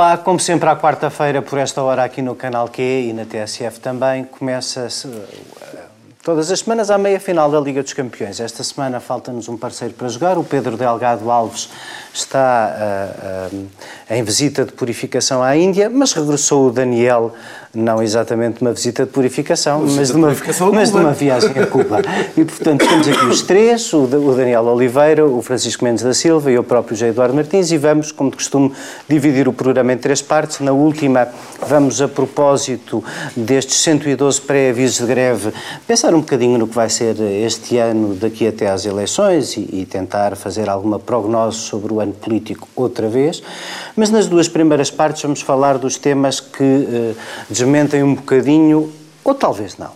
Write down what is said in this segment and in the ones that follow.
Olá, como sempre à quarta-feira, por esta hora aqui no Canal Q e na TSF também, começa-se todas as semanas à meia-final da Liga dos Campeões. Esta semana falta-nos um parceiro para jogar, o Pedro Delgado Alves está uh, uh, em visita de purificação à Índia, mas regressou o Daniel não exatamente uma visita de purificação, mas, de, uma, mas de uma viagem a Cuba. e, portanto, temos aqui os três, o, Daniel Oliveira, o Francisco Mendes da Silva e eu próprio, José Eduardo Martins, e vamos, como de costume, dividir o programa em três partes. Na última, vamos, a propósito destes 112 pré-avisos de greve, pensar um bocadinho no que vai ser este ano daqui até às eleições e, e tentar fazer alguma prognose sobre o ano político outra vez. Mas nas duas primeiras partes vamos falar dos temas que eh, desmentem um bocadinho, ou talvez não,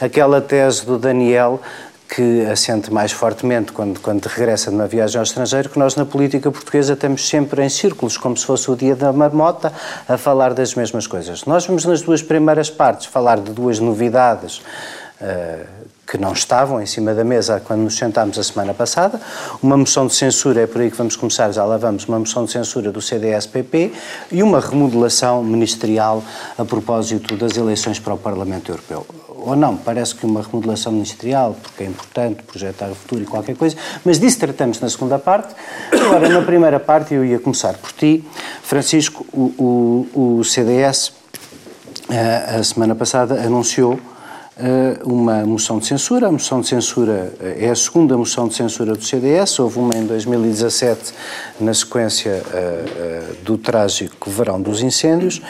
aquela tese do Daniel que assente mais fortemente quando, quando regressa de uma viagem ao estrangeiro, que nós na política portuguesa estamos sempre em círculos, como se fosse o dia da marmota, a falar das mesmas coisas. Nós vamos nas duas primeiras partes falar de duas novidades uh, que não estavam em cima da mesa quando nos sentámos a semana passada. Uma moção de censura, é por aí que vamos começar, já lá vamos, uma moção de censura do CDS-PP e uma remodelação ministerial a propósito das eleições para o Parlamento Europeu. Ou não, parece que uma remodelação ministerial, porque é importante projetar o futuro e qualquer coisa, mas disso tratamos na segunda parte. Agora, na primeira parte, eu ia começar por ti. Francisco, o, o, o CDS, eh, a semana passada, anunciou uma moção de censura. A moção de censura eh, é a segunda moção de censura do CDS. Houve uma em 2017, na sequência uh, do trágico verão dos incêndios.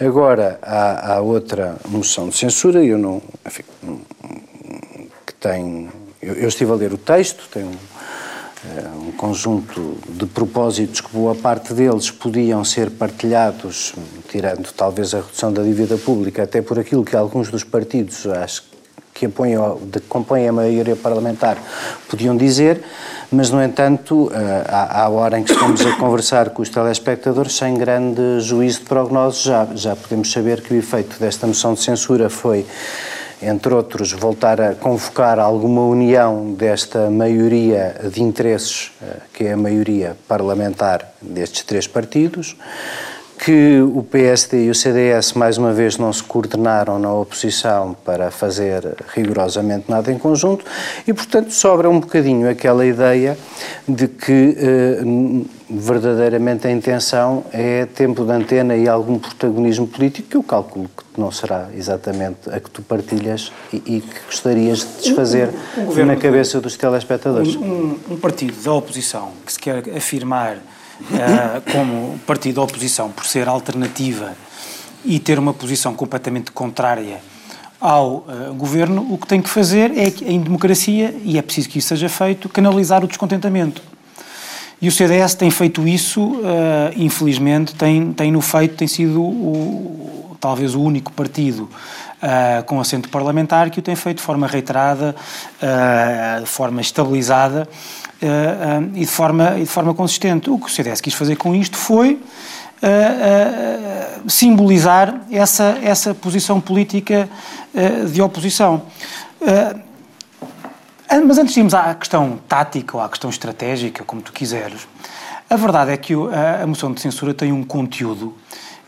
Agora há, há outra moção de censura. Eu não. Enfim, que tem. Eu, eu, estive a ler o texto, tem um eh, um conjunto de propósitos que boa parte deles podiam ser partilhados, tirando talvez a redução da dívida pública, até por aquilo que alguns dos partidos, acho que apoiam, de, compõem a maioria parlamentar, podiam dizer, mas, no entanto, eh, à, à hora em que estamos a conversar com os telespectadores, sem grande juízo de prognose, já, já podemos saber que o efeito desta moção de censura foi entre outros, voltar a convocar alguma união desta maioria de interesses, eh, que é a maioria parlamentar destes três partidos, que o PSD e o CDS mais uma vez não se coordenaram na oposição para fazer rigorosamente nada em conjunto e, portanto, sobra um bocadinho aquela ideia de que eh, verdadeiramente a intenção é tempo de antena e algum protagonismo político que eu calculo que não será exatamente a que tu partilhas e, e que gostarias de desfazer um, um na cabeça dos telespectadores. Um, um partido da oposição que se quer afirmar como partido da oposição por ser alternativa e ter uma posição completamente contrária ao uh, governo, o que tem que fazer é, em democracia, e é preciso que isso seja feito, canalizar o descontentamento. E o CDS tem feito isso, uh, infelizmente, tem, tem no feito, tem sido o, talvez o único partido uh, com assento parlamentar que o tem feito de forma reiterada, de forma estabilizada e, de forma, e de forma consistente. O que o CDS quis fazer com isto foi uh, simbolizar essa, essa posição política de oposição. mas antes de irmos à questão tática ou à questão estratégica, como tu quiseres, a verdade é que a, moção de censura tem um conteúdo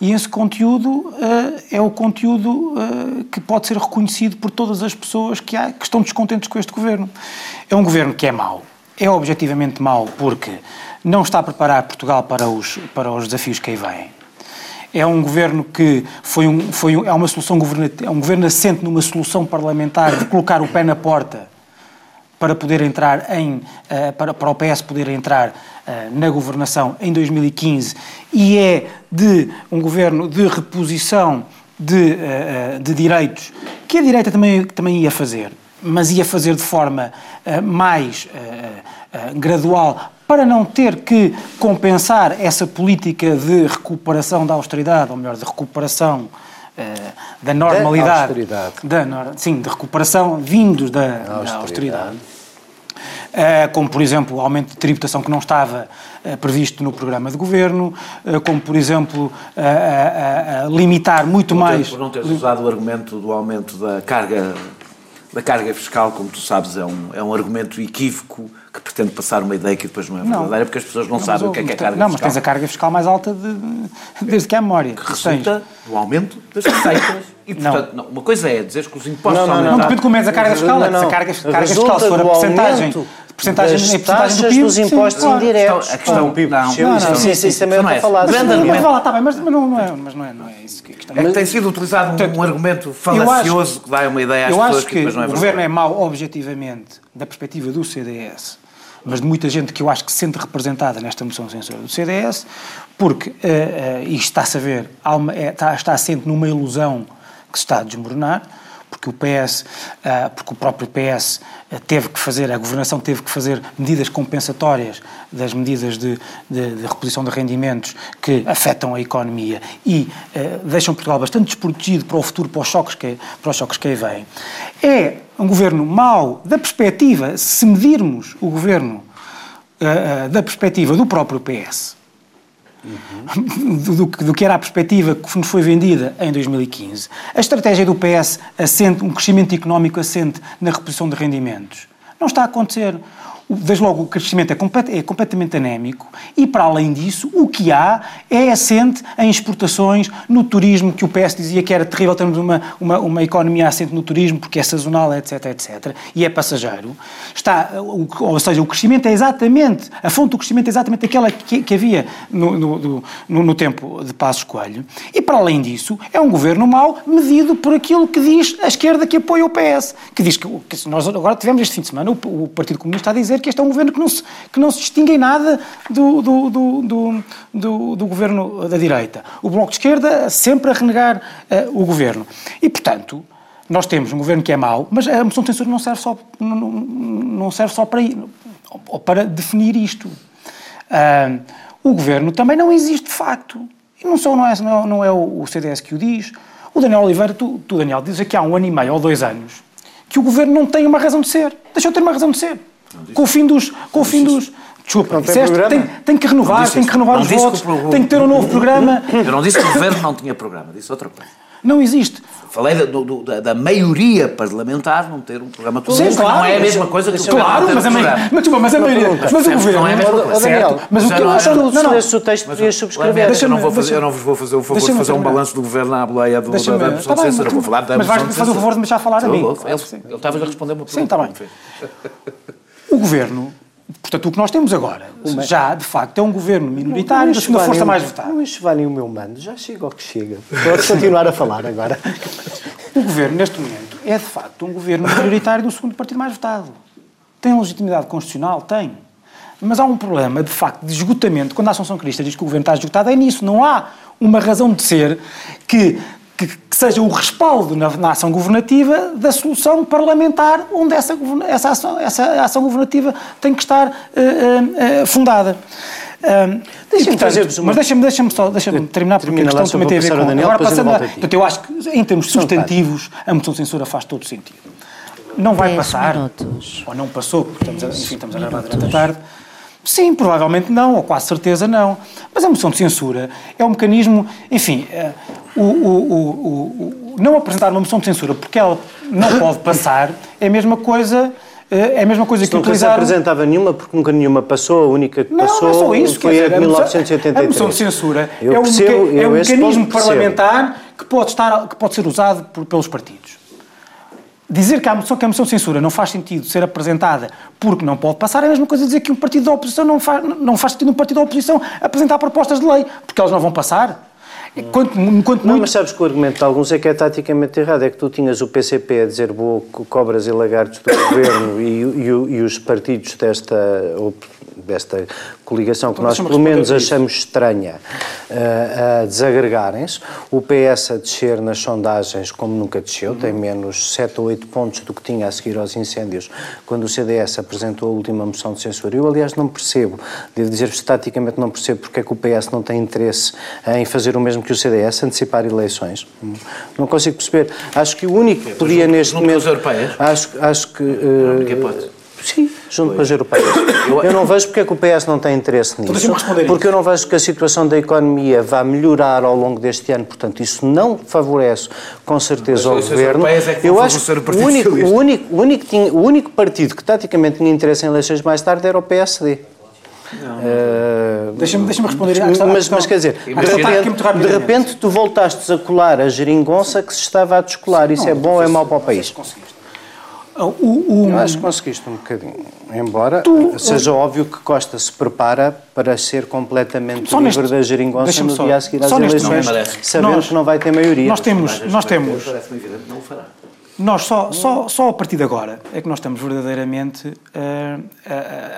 e esse conteúdo é o conteúdo que pode ser reconhecido por todas as pessoas que, há, que estão descontentes com este governo. É um governo que é mau, é objetivamente mau porque não está a preparar Portugal para os, para os desafios que aí vêm. É um governo que foi, um, foi um, é uma solução é um governo assente numa solução parlamentar de colocar o pé na porta para poder entrar em uh, para, para o PS poder entrar uh, na governação em 2015 e é de um governo de reposição de, uh, de direitos que a direita também, também ia fazer mas ia fazer de forma uh, mais uh, uh, gradual para não ter que compensar essa política de recuperação da austeridade, ou melhor, de recuperação da normalidade. Da austeridade. Da, sim, de recuperação vindos da, da austeridade. austeridade. como, por exemplo, o aumento de tributação que não estava previsto no programa de governo, como, por exemplo, limitar muito por mais... Por não teres usado o argumento do aumento da carga da carga fiscal, como tu sabes, é um, é um argumento equívoco que pretende passar uma ideia que depois não é verdadeira, não, porque as pessoas não, não sabem o que é, que é carga não, fiscal. Não, mas tens a carga fiscal mais alta de, desde que há memória. Que resulta tens. do aumento das receitas. E, portanto, não. uma coisa é dizer que os impostos não, não, não, depende de como é a carga fiscal. Não, não. Se a carga, carga fiscal for a porcentagem porcentagem, das taxas do PIB, dos impostos sim, indiretos. A questão, PIB. Não, não, não, não, isso, isso também é falar. Grande argumento. Falar, tá bem, mas, mas, não, é, mas não, é, não é isso que a questão é. que tem sido utilizado um, um argumento falacioso que dá uma ideia às eu pessoas acho que, não é o governo é mau objetivamente da perspectiva do CDS, mas de muita gente que eu acho que se sente representada nesta moção de censura do CDS, porque, uh, uh, isto está-se a ver, uma, é, está, está assente numa ilusão que se está a desmoronar, porque o PS, ah, porque o próprio PS ah, teve que fazer, a governação teve que fazer medidas compensatórias das medidas de, de, de reposição de rendimentos que afetam a economia e uh, deixam Portugal bastante desprotegido para o futuro, para os choques que, para os choques que aí vêm. É um governo mau da perspectiva, se medirmos o governo da perspectiva do próprio PS, Uhum. Do, do, que era a perspectiva que nos foi vendida em 2015. A estratégia do PS assente, um crescimento económico assente na reposição de rendimentos. Não está a acontecer desde logo o crescimento é, complet, é, completamente anémico e, para além disso, o que há é assente em exportações, no turismo, que o PS dizia que era terrível termos uma, uma, uma economia assente no turismo, porque é sazonal, etc, etc, e é passageiro. Está, ou seja, o crescimento é exatamente, a fonte do crescimento é exatamente aquela que, que havia no, no, no, no tempo de Passos Coelho. E, para além disso, é um governo mau medido por aquilo que diz a esquerda que apoia o PS, que diz que, que nós agora tivemos este fim de semana, o, o Partido Comunista a dizer dizer que este é um governo que não se, que não se distingue em nada do, do, do, do, do governo da direita. O Bloco de Esquerda sempre a renegar uh, o governo. E, portanto, nós temos um governo que é mau, mas a moção de censura não serve só, não, não serve só para, para definir isto. Uh, o governo também não existe de facto. E não, só, não, é, não, não é o CDS que o diz. O Daniel Oliveira, tu, tu Daniel, dizes aqui há um ano e meio ou dois anos que o governo não tem uma razão de ser. Deixou de ter uma razão de ser com o fim dos. Com o fim dos Desculpa, disseste, tem, tem, que renovar, tem que renovar os votos, que tem que ter um novo programa. Eu não disse que o governo não tinha programa, disse outra coisa. Não existe. Falei da, do, da, da, maioria parlamentar não ter um programa todo. Sim, claro. Não é a mesma coisa que o Claro, mas a, maioria, mas, mas a maioria. Mas o governo. Não é a mesma coisa. Certo. Mas o que eu acho é que se lesse o texto podias subscrever. Eu não, vou fazer, eu não vos vou fazer o favor de fazer um balanço do governo à boleia do, da moção de censura. Vou falar da Mas vais fazer o favor de me deixar falar a mim. Ele estava a responder uma pergunta. Sim, está bem. O governo Portanto, o que nós temos agora, uma... já de facto, é um governo minoritário da segunda força mais votada. Não enxovalem o meu mando, já chega ao que chega. Pode continuar a falar agora. O governo, neste momento, é de facto um governo minoritário do segundo partido mais votado. Tem legitimidade constitucional? Tem. Mas há um problema, de facto, de esgotamento. Quando a Assunção Crista diz que o governo está esgotado, é nisso. Não há uma razão de ser que que, que, seja o respaldo na, na, ação governativa da solução parlamentar onde essa, essa, ação, essa ação governativa tem que estar uh, uh, uh, fundada. deixa-me fazer mas deixa-me deixa só deixa terminar porque a questão também tem a ver com Daniel, agora passando a, portanto eu acho que em termos substantivos a moção de censura faz todo sentido não vai passar minutos. ou não passou porque estamos a, enfim, estamos a gravar durante a tarde Sim, provavelmente não, ou quase certeza não. Mas a moção de censura é um mecanismo, enfim, o, o, o, não apresentar uma moção de censura porque ela não pode passar é a mesma coisa é a mesma coisa Se que utilizar... se apresentava nenhuma, porque nunca nenhuma passou, a única que não, passou não é só isso, foi a de 1983. A moção de censura eu é um, percebo, é um mecanismo parlamentar que pode, estar, que pode ser usado por, pelos partidos. Dizer que a, moção, que a moção de censura não faz sentido ser apresentada porque não pode passar é a mesma coisa dizer que um partido da oposição não faz, não faz sentido um partido da oposição apresentar propostas de lei, porque elas não vão passar. Quanto, quanto não, muito... mas sabes que o argumento de alguns é que é taticamente errado. É que tu tinhas o PCP a dizer boa, cobras e lagartos do governo e, e, e, os partidos desta, desta coligação que então, nós pelo menos achamos estranha uh, a desagregarem-se. O PS a descer nas sondagens como nunca desceu, uhum. tem menos 7 ou 8 pontos do que tinha a seguir aos incêndios quando o CDS apresentou a última moção de censura. Eu, aliás, não percebo, devo dizer-vos estaticamente não percebo porque é que o PS não tem interesse em fazer o mesmo que o CDS, antecipar eleições. Não consigo perceber. Acho que o único que podia neste momento... europeias? Acho, acho que... Uh, Sim, junto com as europeias. Eu não vejo porque é que o PS não tem interesse Então nisso. Porque eu não vejo que a situação da economia vá melhorar ao longo deste ano, portanto, isso não favorece com certeza ao Mas os governo. é que eu acho o o único, o, único, o, único tinha- o único partido que taticamente tinha interesse em eleições mais tarde era o PSD. Eh, Deixa-me deixa responder à questão. mas, mas quer dizer, de repente, de repente tu voltaste a colar a geringonça que se estava a descolar. Isso é bom ou é mau para o país? O, o- Eu acho que conseguiste um bocadinho. Embora seja óbvio que Costa se prepara para ser completamente Só livre neste- da geringonça no só- dia a seguir às só eleições, sabendo Nós- que não vai ter maioria. nós temos, nós temos, Parece-me evidente, não o fará. nós só, só, só a partir de agora é que nós estamos verdadeiramente eh,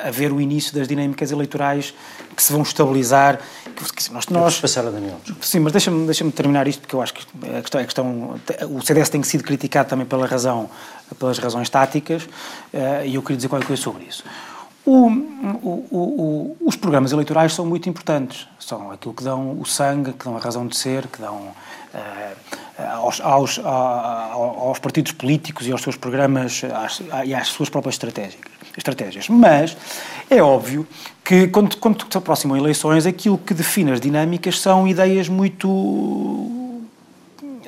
a, a ver o início das dinâmicas eleitorais que se vão estabilizar. Que, que nós, Vamos nós, passar a Daniel. Sim, mas deixa-me deixa terminar isto, porque eu acho que a questão, a questão, o CDS tem sido criticado também pela razão, pelas razões táticas, eh, e eu queria dizer qualquer coisa sobre isso. O- o- o- os programas eleitorais são muito importantes, são aquilo que dão o sangue, que dão a razão de ser, que dão eh, aos, aos, a- aos partidos políticos e aos seus programas e às suas próprias estratégias. Mas é óbvio que quando, quando se aproximam eleições, aquilo que define as dinâmicas são ideias muito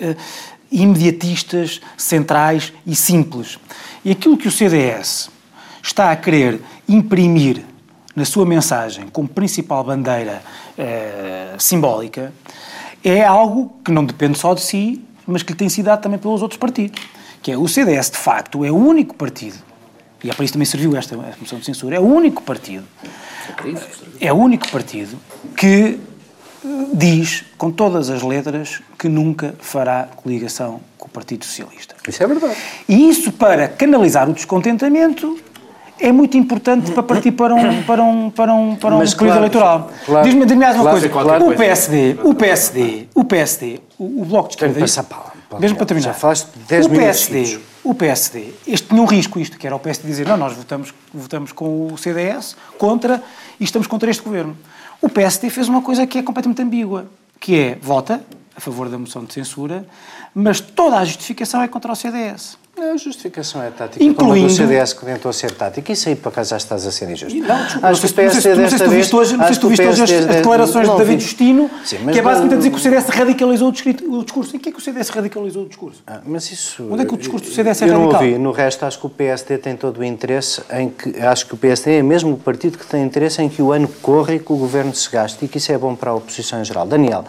eh, imediatistas, centrais e simples. E aquilo que o CDS está a querer imprimir na sua mensagem como principal bandeira eh, simbólica é algo que não depende só de si, mas que lhe tem sido dado também pelos outros partidos. Que é o CDS, de facto, é o único partido, e é para isso também serviu esta, moção de censura, é o único partido, é o único partido que diz com todas as letras que nunca fará coligação com o Partido Socialista. Isso é verdade. E isso, para canalizar o descontentamento, é muito importante para partir para um, para um, para um, para um Mas período claro, eleitoral. claro, Diz-me diz mais uma claro, coisa. o. PSD, o PSD, o PSD, o, o Bloco de Tenho Esquerda... passar palavra. Mesmo para terminar. Já falaste 10 o minutos PSD, o PSD, este tinha um risco, isto, que era o PSD dizer, não, nós votamos, votamos com o CDS contra e estamos contra este governo. O PSD fez uma coisa que é completamente ambígua, que é, vota a favor da moção de censura, mas toda a justificação é contra o CDS. A justificação é tática. Incluindo- do CDS que tentou ser tática. Isso aí, por acaso, já estás a ser injusto. Não, desculpa, Acho que o se- não sei se- tu vez- viste hoje, não sei se tu o viste hoje as, PSD as declarações de David vi. Justino, que é basicamente a dizer que o CDS radicalizou o discurso. o. Em que é que o CDS radicalizou o discurso? Ah, Mas isso. Onde é que o discurso do CDS é eu não radical? ouvi. No resto, acho que o PSD tem todo o interesse em que. Acho que o PSD é mesmo o partido que tem interesse em que o ano corra e que o governo se gaste e que isso é bom para a oposição em geral. Daniel,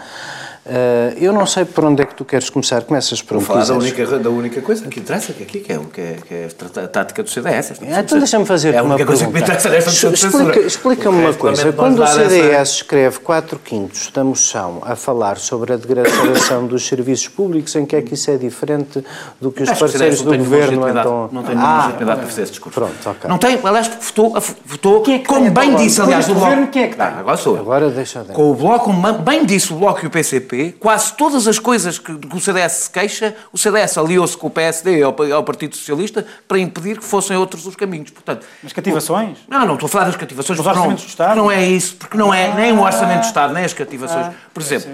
ah, eu não sei por onde é que tu queres começar. Começas por onde falar da única, da única coisa que interessa, que aqui que é, que é, que é a tática do CDS. Ah, Então deixa-me fazer É uma única coisa que pergunta. me. Explica- uma coisa. Quando o dar essa- CDS escreve 4 quintos da moção a falar sobre a degradação dos serviços públicos, em que é que isso é diferente do que os Acho que parceiros CDS do tem governo andam... Não tem nenhuma Ah, legitimidade para fazer esse discurso. Pronto, ok. Não tem, aliás, votou, votou é que como tem bem disse, aliás, o Bloco. governo, quem é que tem? Ah, agora sou. Agora deixa de... Com o Bloco, como bem disse o Bloco e o PCP, quase todas as coisas que, que o CDS se queixa, o CDS aliou-se com o PSD e ao, ao Partido Socialista para impedir que fossem outros os caminhos. Portanto, As cativações? não, não estou a falar das cativações. Os porque não- orçamentos de Estado? Não é isso, porque não é nem o Orçamento de Estado, nem as cativações. Ah, Por exemplo,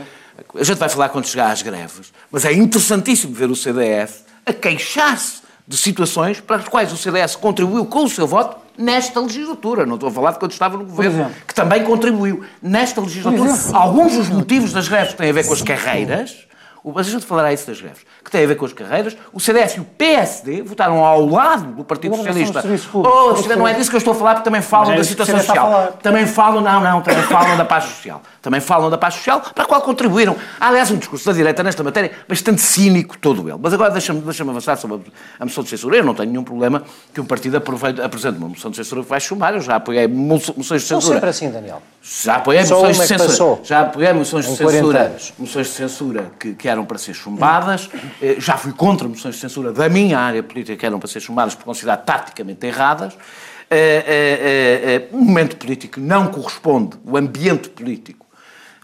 a gente vai falar quando chegar às greves, mas é interessantíssimo ver o CDS a queixar-se de situações para as quais o CDS contribuiu com o seu voto nesta legislatura. Não estou a falar de quando estava no governo, que também contribuiu nesta legislatura. Alguns dos motivos das greves têm a ver com as carreiras. O- Mas a gente falará isso das greves, que tem a ver com as carreiras. O CDS e o PSD votaram ao lado do Partido Socialista. Oh, não é disso que eu estou a falar, porque também falam é da situação social. Também falam, não, não, também falam da paz social. Também falam da paz social, para a qual contribuíram. Há, aliás, um discurso da direita nesta matéria bastante cínico todo ele. Mas agora deixa-me deixa avançar sobre a moção de censura. Eu não tenho nenhum problema que um partido apresente uma moção de censura que vai chumbar. Eu já apoiei mo- moções de Não censura. sempre assim, Daniel. Já apoiei Só moções de censura. passou. Já apoiei moções de Em 40 censura. Moções de censura que, que eram para ser chumbadas. Eh, Já fui contra moções de censura da minha área política que eram para ser chumbadas por considerar taticamente erradas. Eh, eh, eh, O momento político não corresponde, o ambiente político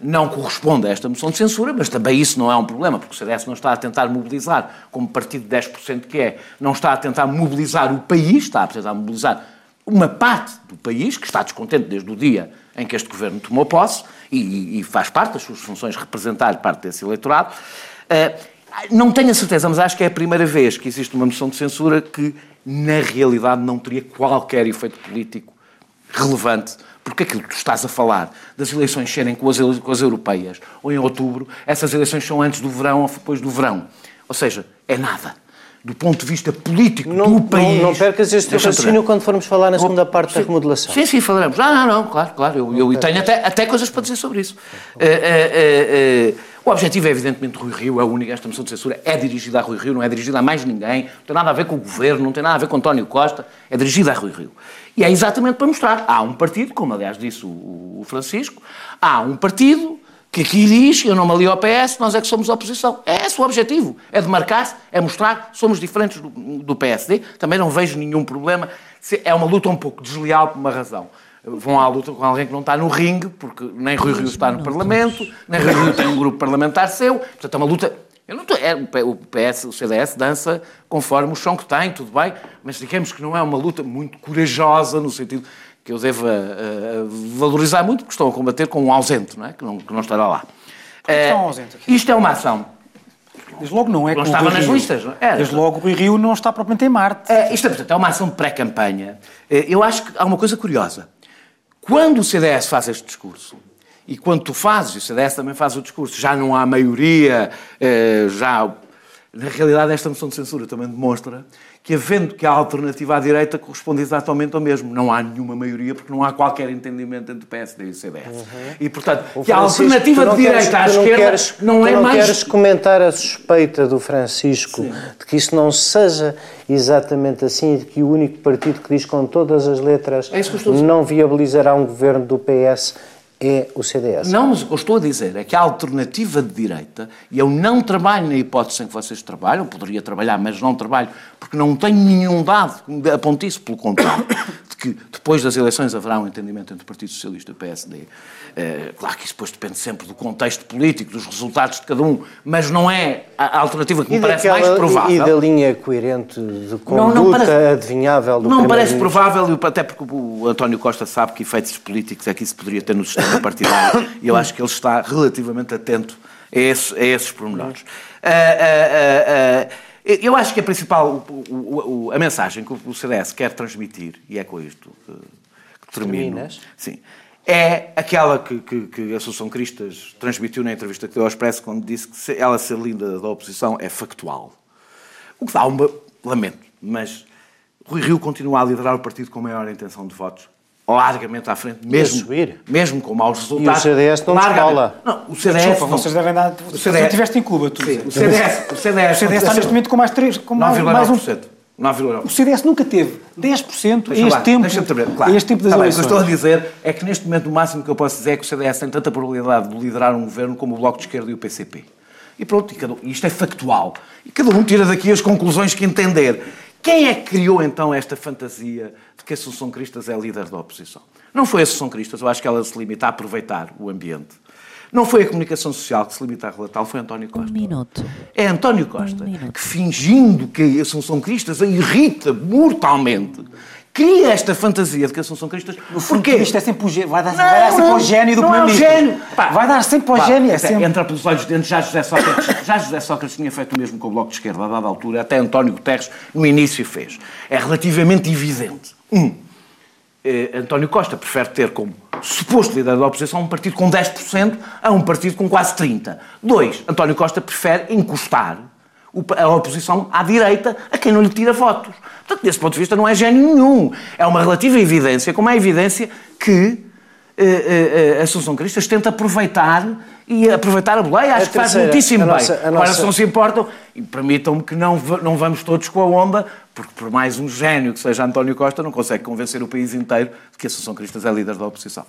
não corresponde a esta moção de censura, mas também isso não é um problema, porque o CDS não está a tentar mobilizar, como partido de 10% que é, não está a tentar mobilizar o país, está a tentar mobilizar uma parte do país que está descontente desde o dia em que este governo tomou posse e, e faz parte das suas funções representar parte desse eleitorado. Eh, não tenho a certeza, mas acho que é a primeira vez que existe uma moção de censura que na realidade não teria qualquer efeito político relevante. Porque aquilo que tu estás a falar das eleições serem com as, com as europeias ou em outubro, essas eleições são antes do verão ou depois do verão. Ou seja, é nada do ponto de vista político não, do país. Não, não percas este raciocínio quando formos falar na segunda parte sim, da remodelação. Sim, sim, falaremos. Ah, não, não, claro, claro. Eu, eu tenho até, até coisas para dizer sobre isso. Uh, uh, uh, o objetivo é, evidentemente, Rui Rio, é único. Esta moção de censura é dirigida a Rui Rio, não é dirigida a mais ninguém. Não tem nada a ver com o governo, não tem nada a ver com António Costa. É dirigida a Rui Rio. E é exatamente para mostrar. Há um partido, como aliás disse o Francisco, há um partido que aqui diz, eu não me alio ao PS, nós é que somos oposição. É esse o objetivo, é demarcar-se, é mostrar que somos diferentes do, do, PSD. Também não vejo nenhum problema. É uma luta um pouco desleal por uma razão. Vão à luta com alguém que não está no ringue, porque nem Rui Rio está no Parlamento, nem Rui Rio tem um grupo parlamentar seu. Portanto, é uma luta... Eu não estou, é, o PS, o CDS dança conforme o chão que tem, tudo bem, mas digamos que não é uma luta muito corajosa no sentido que eu devo uh, valorizar muito, porque estão a combater com um ausente, não é? que, não, que não estará lá. Ausente aqui? Isto é uma ação. Desde logo não é Não estava nas Rio. listas, não é? Desde logo o Rio não está propriamente em Marte. É, isto é, portanto, é uma ação de pré-campanha. Eu acho que há uma coisa curiosa. Quando o CDS faz este discurso, e quando tu fazes, e o CDS também faz o discurso, já não há maioria, já... Na realidade, esta moção de censura também demonstra que, havendo que a alternativa à direita corresponde exatamente ao mesmo. Não há nenhuma maioria, porque não há qualquer entendimento entre o PSD e o CDS. Uhum. E, portanto, o que a alternativa de direita queres, à esquerda queres, não é não mais... não queres comentar a suspeita do Francisco Sim. de que isso não seja exatamente assim e de que o único partido que diz com todas as letras é não viabilizará um governo do PS é o CDS. Não, mas o que eu estou a dizer é que a alternativa de direita, e eu não trabalho na hipótese em que vocês trabalham, poderia trabalhar, mas não trabalho, porque não tenho nenhum dado que me aponte isso, pelo contrário, que depois das eleições haverá um entendimento entre o Partido Socialista e o PSD. É, claro que isso depois depende sempre do contexto político, dos resultados de cada um, mas não é a alternativa que me parece daquela, mais provável. E da linha coerente de conduta não, não parece, adivinhável do Não parece provável, até porque o António Costa sabe que efeitos políticos é que isso poderia ter no sistema partidário, e eu acho que ele está relativamente atento a, esse, a esses pormenores. Uh, uh, uh, eu acho que a principal, o, o, a mensagem que o CDS quer transmitir, e é com isto que, que termino. Terminas? Sim é aquela que, que, que, a Associação Cristas transmitiu na entrevista que deu ao Expresso quando disse que ela ser linda da oposição é factual. O que dá uma... Lamento, mas Rui Rio continua a liderar o partido com maior intenção de votos, largamente à frente, mesmo, mesmo com maus resultados. E o CDS não escola. Não, o CDS... Desculpa, não. vocês devem dar... O CDS... Se estiveste em Cuba, tu... Sim, o CDS... O CDS, o CDS está neste momento com mais 3... Com mais, mais um... O CDS nunca teve 10% a este, tempo, claro. este tempo das tá eleições. o que eu estou a dizer é que neste momento o máximo que eu posso dizer é que o CDS tem tanta probabilidade de liderar um governo como o Bloco de Esquerda e o PCP. E pronto, e cada, isto é factual. E cada um tira daqui as conclusões que entender. Quem é que criou então esta fantasia de que a Associação Cristas é líder da oposição? Não foi a Associação Cristas, eu acho que ela se limita a aproveitar o ambiente não foi a comunicação social que se limita a relatar, foi António Costa. Um minuto. É António Costa um que, fingindo que a Assunção Cristas a irrita mortalmente, cria esta fantasia de que a Assunção Cristas. No fundo, isto é sempre o gênio, vai dar, não, vai dar sempre ao gênio do primeiro-ministro. É gênio. vai dar sempre ao gênio. É sempre... Entra pelos olhos dentro, já José, Sócrates, já José Sócrates tinha feito o mesmo com o Bloco de Esquerda, a dada altura, até António Guterres no início fez. É relativamente evidente. Um, eh, António Costa prefere ter como suposto líder da oposição um partido com 10% a um partido com quase 30%. Dois, António Costa prefere encostar a oposição à direita a quem não lhe tira votos. Portanto, desse ponto de vista, não é gênio nenhum. É uma relativa evidência, como é evidência que eh, eh, a Assunção Cristas tenta aproveitar e aproveitar a boleia. Acho a que faz muitíssimo bem. Nossa, Agora, nossa... se não se importam, e permitam-me que não, não vamos todos com a onda, porque por mais um gênio que seja António Costa, não consegue convencer o país inteiro de que a Associação Cristas é líder da oposição.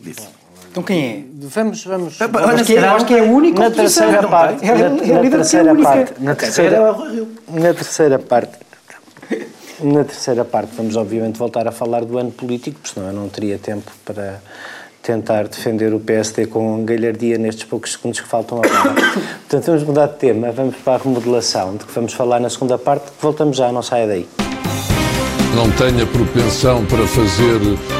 Disse. Então quem é? Vamos, vamos. Olha, que, acho que é a única na terceira parte. É, na, é na terceira parte. Na terceira, na terceira parte. Na terceira parte vamos obviamente voltar a falar do ano político, porque senão eu não teria tempo para tentar defender o PSD com galhardia nestes poucos segundos que faltam agora. Portanto, vamos mudar de tema, vamos para a remodelação, de que vamos falar na segunda parte, voltamos já, não saia daí. Não tenha propensão para fazer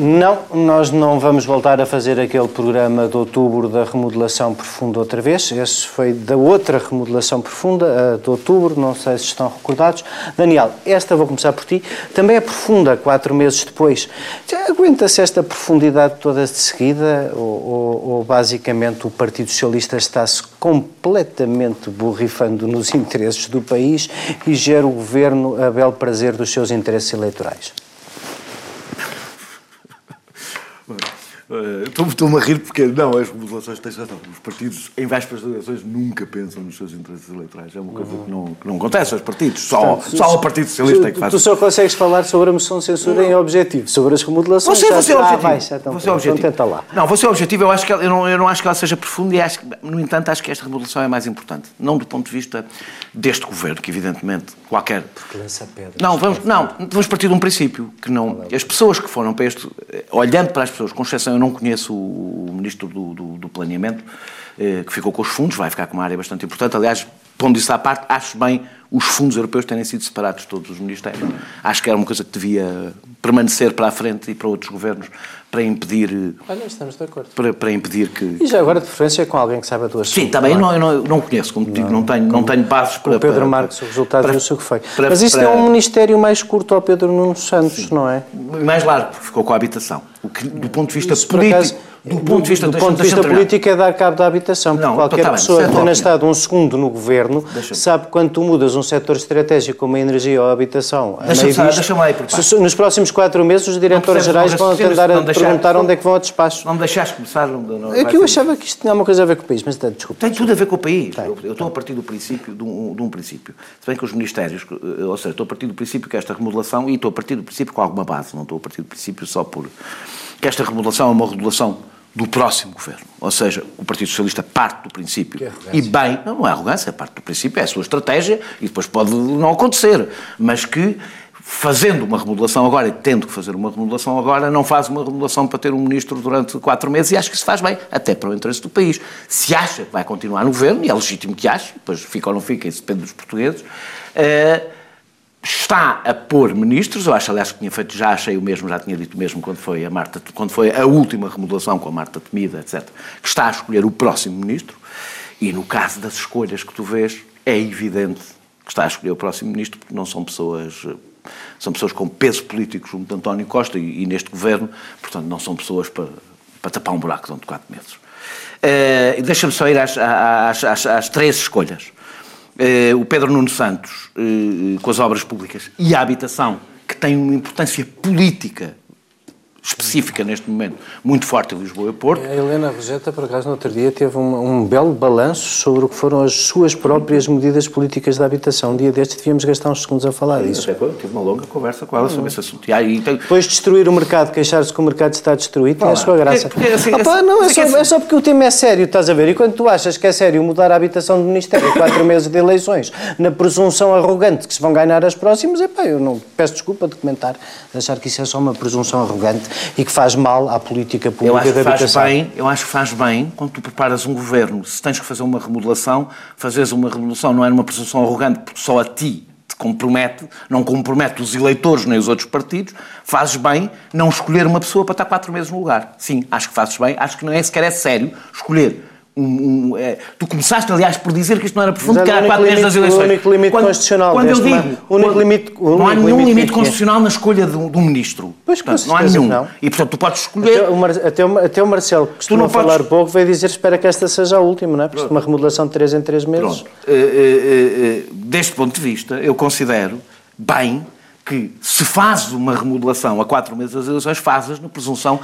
Não, nós não vamos voltar a fazer aquele programa de outubro da remodelação profunda outra vez. Esse foi da outra remodelação profunda, a de outubro, não sei se estão recordados. Daniel, esta vou começar por ti. Também é profunda, quatro meses depois. Aguenta-se esta profundidade toda de seguida? Ou, ou- ou basicamente o Partido Socialista está-se completamente borrifando nos interesses do país e gera o governo a bel prazer dos seus interesses eleitorais? Eh, Estou- Estou-me a rir porque, não, as remodelações tens razão. Os partidos, em vésperas de eleições, nunca pensam nos seus interesses eleitorais. É uma coisa que não, que não acontece aos partidos. Só, Portanto, só o Partido Socialista é que tu, faz. tu só consegues falar sobre a moção de censura em objetivo, sobre as remodelações. Você, já- você é ah, objetivo. vai, já, então, você é pronto, objetivo. Então tenta lá. Não, você é objetivo. Eu, acho que ela- eu, não, eu não acho que ela seja profunda e acho no entanto, acho que esta remodelação é mais importante. Não do ponto de vista deste governo, que evidentemente qualquer. Lança pedras. Não, vamos, não, vamos partir de um princípio que não. As pessoas que foram para este. eh, Olhando para as pessoas, com exceção, eu não conheço o, o ministro do, do, do Planeamento, eh, que ficou com os fundos, vai ficar com uma área bastante importante. Aliás, pondo isso à parte, acho bem os fundos europeus terem sido separados de todos os ministérios. Acho que era uma coisa que devia permanecer para a frente e para outros governos para impedir. eh, Olha, estamos de acordo. Para, para impedir que. E já agora, de preferência, com alguém que saiba do assunto. Sim, também não, eu não, eu não conheço, como te digo, não tenho, não tenho bases para. O Pedro para- Marques, o resultado para- viu-se o que foi. para- Mas para- é um ministério mais curto ao Pedro Nuno Santos, não é? mais largo, porque ficou com a habitação. O que, do ponto de vista Isso, político, do ponto de vista, do deixa- ponto de vista político é dar cabo da habitação. Porque Não, qualquer tá pessoa que tenha estado um segundo no governo sabe quando tu mudas um setor estratégico como a energia ou a habitação, Deixa-me lá ir por se- nos próximos quatro meses os diretores percebes gerais o vão tentar a deixar- perguntar onde é que vão a despacho. Não me deixaste começar. Não, não, É que eu achava que isto tinha uma coisa a ver com o país, mas desculpa. Tem tudo a ver com o país. Tem, eu, eu estou a partir do princípio, de um, de um princípio. Se bem que os ministérios, eh, ou seja, estou a partir do princípio que esta remodelação, e estou a partir do princípio com alguma base, não estou a partir do princípio só por. Que esta remodelação é uma remodelação do próximo governo. Ou seja, o Partido Socialista parte do princípio. E bem, não, é arrogância, parte do princípio, é a sua estratégia, e depois pode não acontecer. Mas que. Fazendo uma remodelação agora e tendo que fazer uma remodelação agora, não faz uma remodelação para ter um ministro durante quatro meses e acho que isso faz bem, até para o interesse do país. Se acha que vai continuar no governo, e é legítimo que ache, depois fica ou não fica, isso depende dos portugueses, eh, está a pôr ministros, eu acho, aliás, que tinha feito, já achei o mesmo, já tinha dito o mesmo quando foi a Marta, quando foi a última remodelação com a Marta Temida, etc., que está a escolher o próximo ministro, e no caso das escolhas que tu vês, é evidente que está a escolher o próximo ministro, porque não são pessoas, eh, são pessoas com peso político junto de António Costa e, e neste governo, portanto, não são pessoas para, para tapar um buraco durante quatro meses. Eh, e Deixa-me só ir às, às, às, às três escolhas. Eh, o Pedro Nuno Santos, eh, com as obras públicas, e a habitação, que tem uma importância política específica neste momento, muito forte em Lisboa e Porto. A Helena Roseta, por acaso, no outro dia, teve um, um belo balanço sobre o que foram as suas próprias medidas políticas de habitação. Um dia destes devíamos gastar uns segundos a falar disso. Tive uma longa conversa com ela sobre esse assunto. E aí, tem- Depois de destruir o mercado, queixar-se que o mercado está destruído, tem a sua graça. porque- porque assim- Ah, pá, assim- não, é mas só, é assim- é só porque o tema é sério, estás a ver? E quando tu achas que é sério mudar a habitação do Ministério quatro meses de eleições, na presunção arrogante que se vão ganhar as próximas, epá, eu não peço desculpa de comentar, de achar que isso é só uma presunção arrogante e que faz mal à política Eu pública acho, de que faz habitação. bem, eu acho que faz bem, quando tu preparas um governo, se tens que fazer uma remodelação, fazeres uma remodelação não é numa presunção arrogante, porque só a ti te compromete, não compromete os eleitores nem os outros partidos, fazes bem não escolher uma pessoa para estar quatro meses no lugar. Sim, acho que fazes bem, acho que não é sequer é sério escolher. Um, um, é, tu começaste, aliás, por dizer que isto não era profundo, que era único quatro meses das limite- o eleições. único limite constitucional Quando eu deste digo, ma- o único quando- limite- o não há único nenhum limite limite que é. constitucional na escolha de um, de um ministro. Pois, com Portanto, não há nenhum. não. E, portanto, tu podes escolher... Até o, Mar- até, o, até o Marcelo, que costuma não podes- falar pouco, veio dizer espera que esta seja a última, não é? Porque é uma remodelação de três em três meses. Eh, eh, eh, deste ponto de vista, eu considero bem que se faz uma remodelação a quatro meses das eleições, fazes na presunção.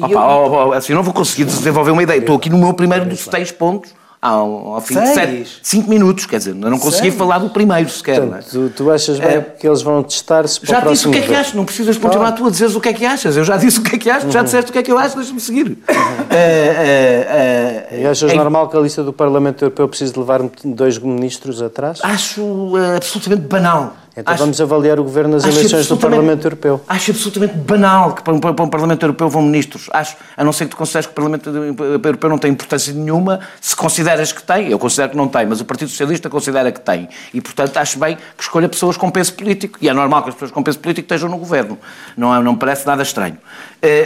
Opa, eu... oh, oh, assim não vou conseguir desenvolver uma ideia. Estou aqui no meu primeiro dos seis pontos ao, ao fim Seis? de sete, cinco minutos, quer dizer, eu não consegui Seis? falar do primeiro sequer. Portanto, é? tu, tu, achas bem é, que eles vão testar-se para Já disse o que é que achas, não precisas continuar tu a dizer o que é que achas. Eu já disse o que é que achas, uhum. já disseste o que é que eu acho, deixa-me seguir. Uhum. Uh, uh, uh, e achas é, normal que a lista do Parlamento Europeu precise levar dois ministros atrás? Acho absolutamente banal. Então acho, vamos avaliar o governo nas eleições do Parlamento Europeu. Acho absolutamente banal que para um, para um, Parlamento Europeu vão ministros. Acho, a não ser que tu consideres que o Parlamento Europeu não tem importância nenhuma, se consideras que tem, eu considero que não tem, mas o Partido Socialista considera que tem. E, portanto, acho bem que escolha pessoas com peso político. E é normal que as pessoas com peso político estejam no governo. Não, é, não me parece nada estranho.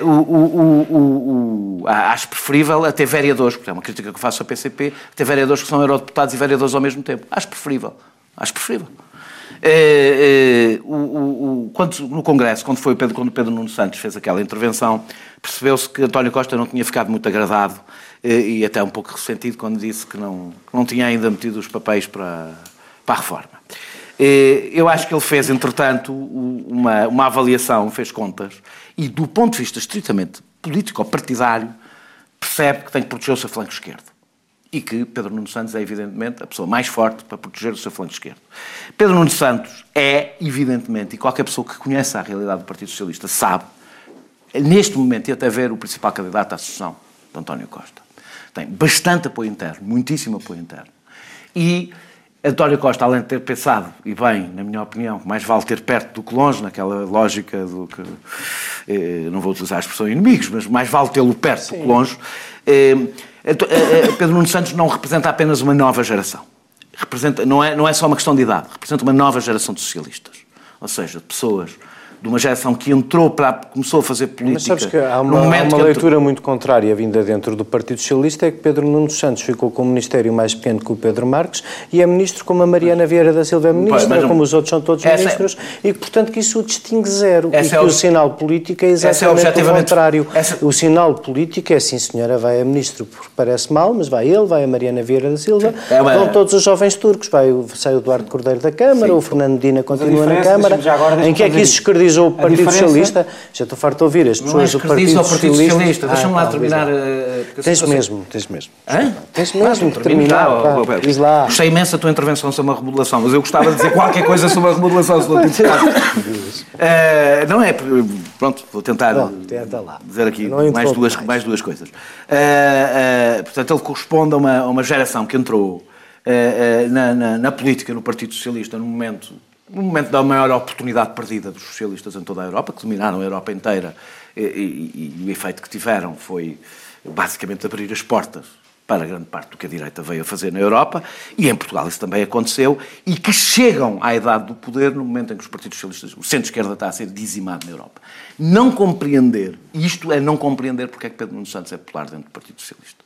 Uh, o, o, acho preferível a ter vereadores, porque é uma crítica que eu faço ao PCP, ter vereadores que são eurodeputados e vereadores ao mesmo tempo. Acho preferível. Acho preferível. É, é, o, o, quando, no Congresso, quando foi o Pedro, quando o Pedro Nuno Santos fez aquela intervenção, percebeu-se que António Costa não tinha ficado muito agradado é, e até um pouco ressentido quando disse que não, que não tinha ainda metido os papéis para, para a reforma. Eu acho que ele fez, entretanto, uma, uma avaliação, fez contas, e do ponto de vista estritamente político ou partidário, percebe que tem que proteger o seu flanco esquerdo e que Pedro Nuno Santos é, evidentemente, a pessoa mais forte para proteger o seu flanco esquerdo. Pedro Nuno Santos é, evidentemente, e qualquer pessoa que conheça a realidade do Partido Socialista sabe, neste momento, e até ver o principal candidato à sucessão, de António Costa. Tem bastante apoio interno, muitíssimo apoio interno. E António Costa, além de ter pensado, e bem, na minha opinião, mais vale ter perto do que longe, naquela lógica do que. Eh, não vou utilizar a expressão inimigos, mas mais vale tê-lo perto Sim. do que longe. Eh, Pedro Nuno Santos não representa apenas uma nova geração. Representa, não, é, não é só uma questão de idade, representa uma nova geração de socialistas. Ou seja, pessoas de uma geração que entrou para começou a fazer política. Mas sabes que há uma, há uma leitura entrou... muito contrária vinda dentro do Partido Socialista é que Pedro Nuno Santos ficou com um ministério mais pequeno que o Pedro Marques e é ministro como a Mariana Vieira da Silva é ministra, mas, como os outros são todos é- ministros é... e portanto que isso o distingue zero essa e que é o... o sinal político é, é exatamente é o contrário. Essa... O sinal político é sim senhora vai a ministro porque parece mal, mas vai ele, vai a Mariana Vieira da Silva, é uma... vão todos os jovens turcos, vai, sai o Eduardo Cordeiro da Câmara, sim. o Fernando Dina continua na Câmara, em que é que isso escardizou o Partido Socialista. Já estou farto de ouvir as pessoas do Partido, Partido Socialista. Socialista. Deixa-me lá terminar. Uh, tens mesmo, tens mesmo. Hã? Tens mesmo de terminar. Pá, diz lá. Gostei imenso da tua intervenção sobre a remodelação, mas eu gostava de dizer qualquer coisa sobre a remodelação, se não uh, é, pronto, vou tentar Bom, dizer aqui mais duas, mais. mais duas coisas. Uh, portanto, ele corresponde a uma, a uma geração que entrou na, na, na política no Partido Socialista no momento no momento da maior oportunidade perdida dos socialistas em toda a Europa, que dominaram a Europa inteira, e, e, e, o efeito que tiveram foi basicamente abrir as portas para grande parte do que a direita veio a fazer na Europa, e em Portugal isso também aconteceu, e que chegam à idade do poder no momento em que os partidos socialistas, o centro-esquerda está a ser dizimado na Europa. Não compreender, isto é não compreender porque é que Pedro Nuno Santos é popular dentro do Partido Socialista.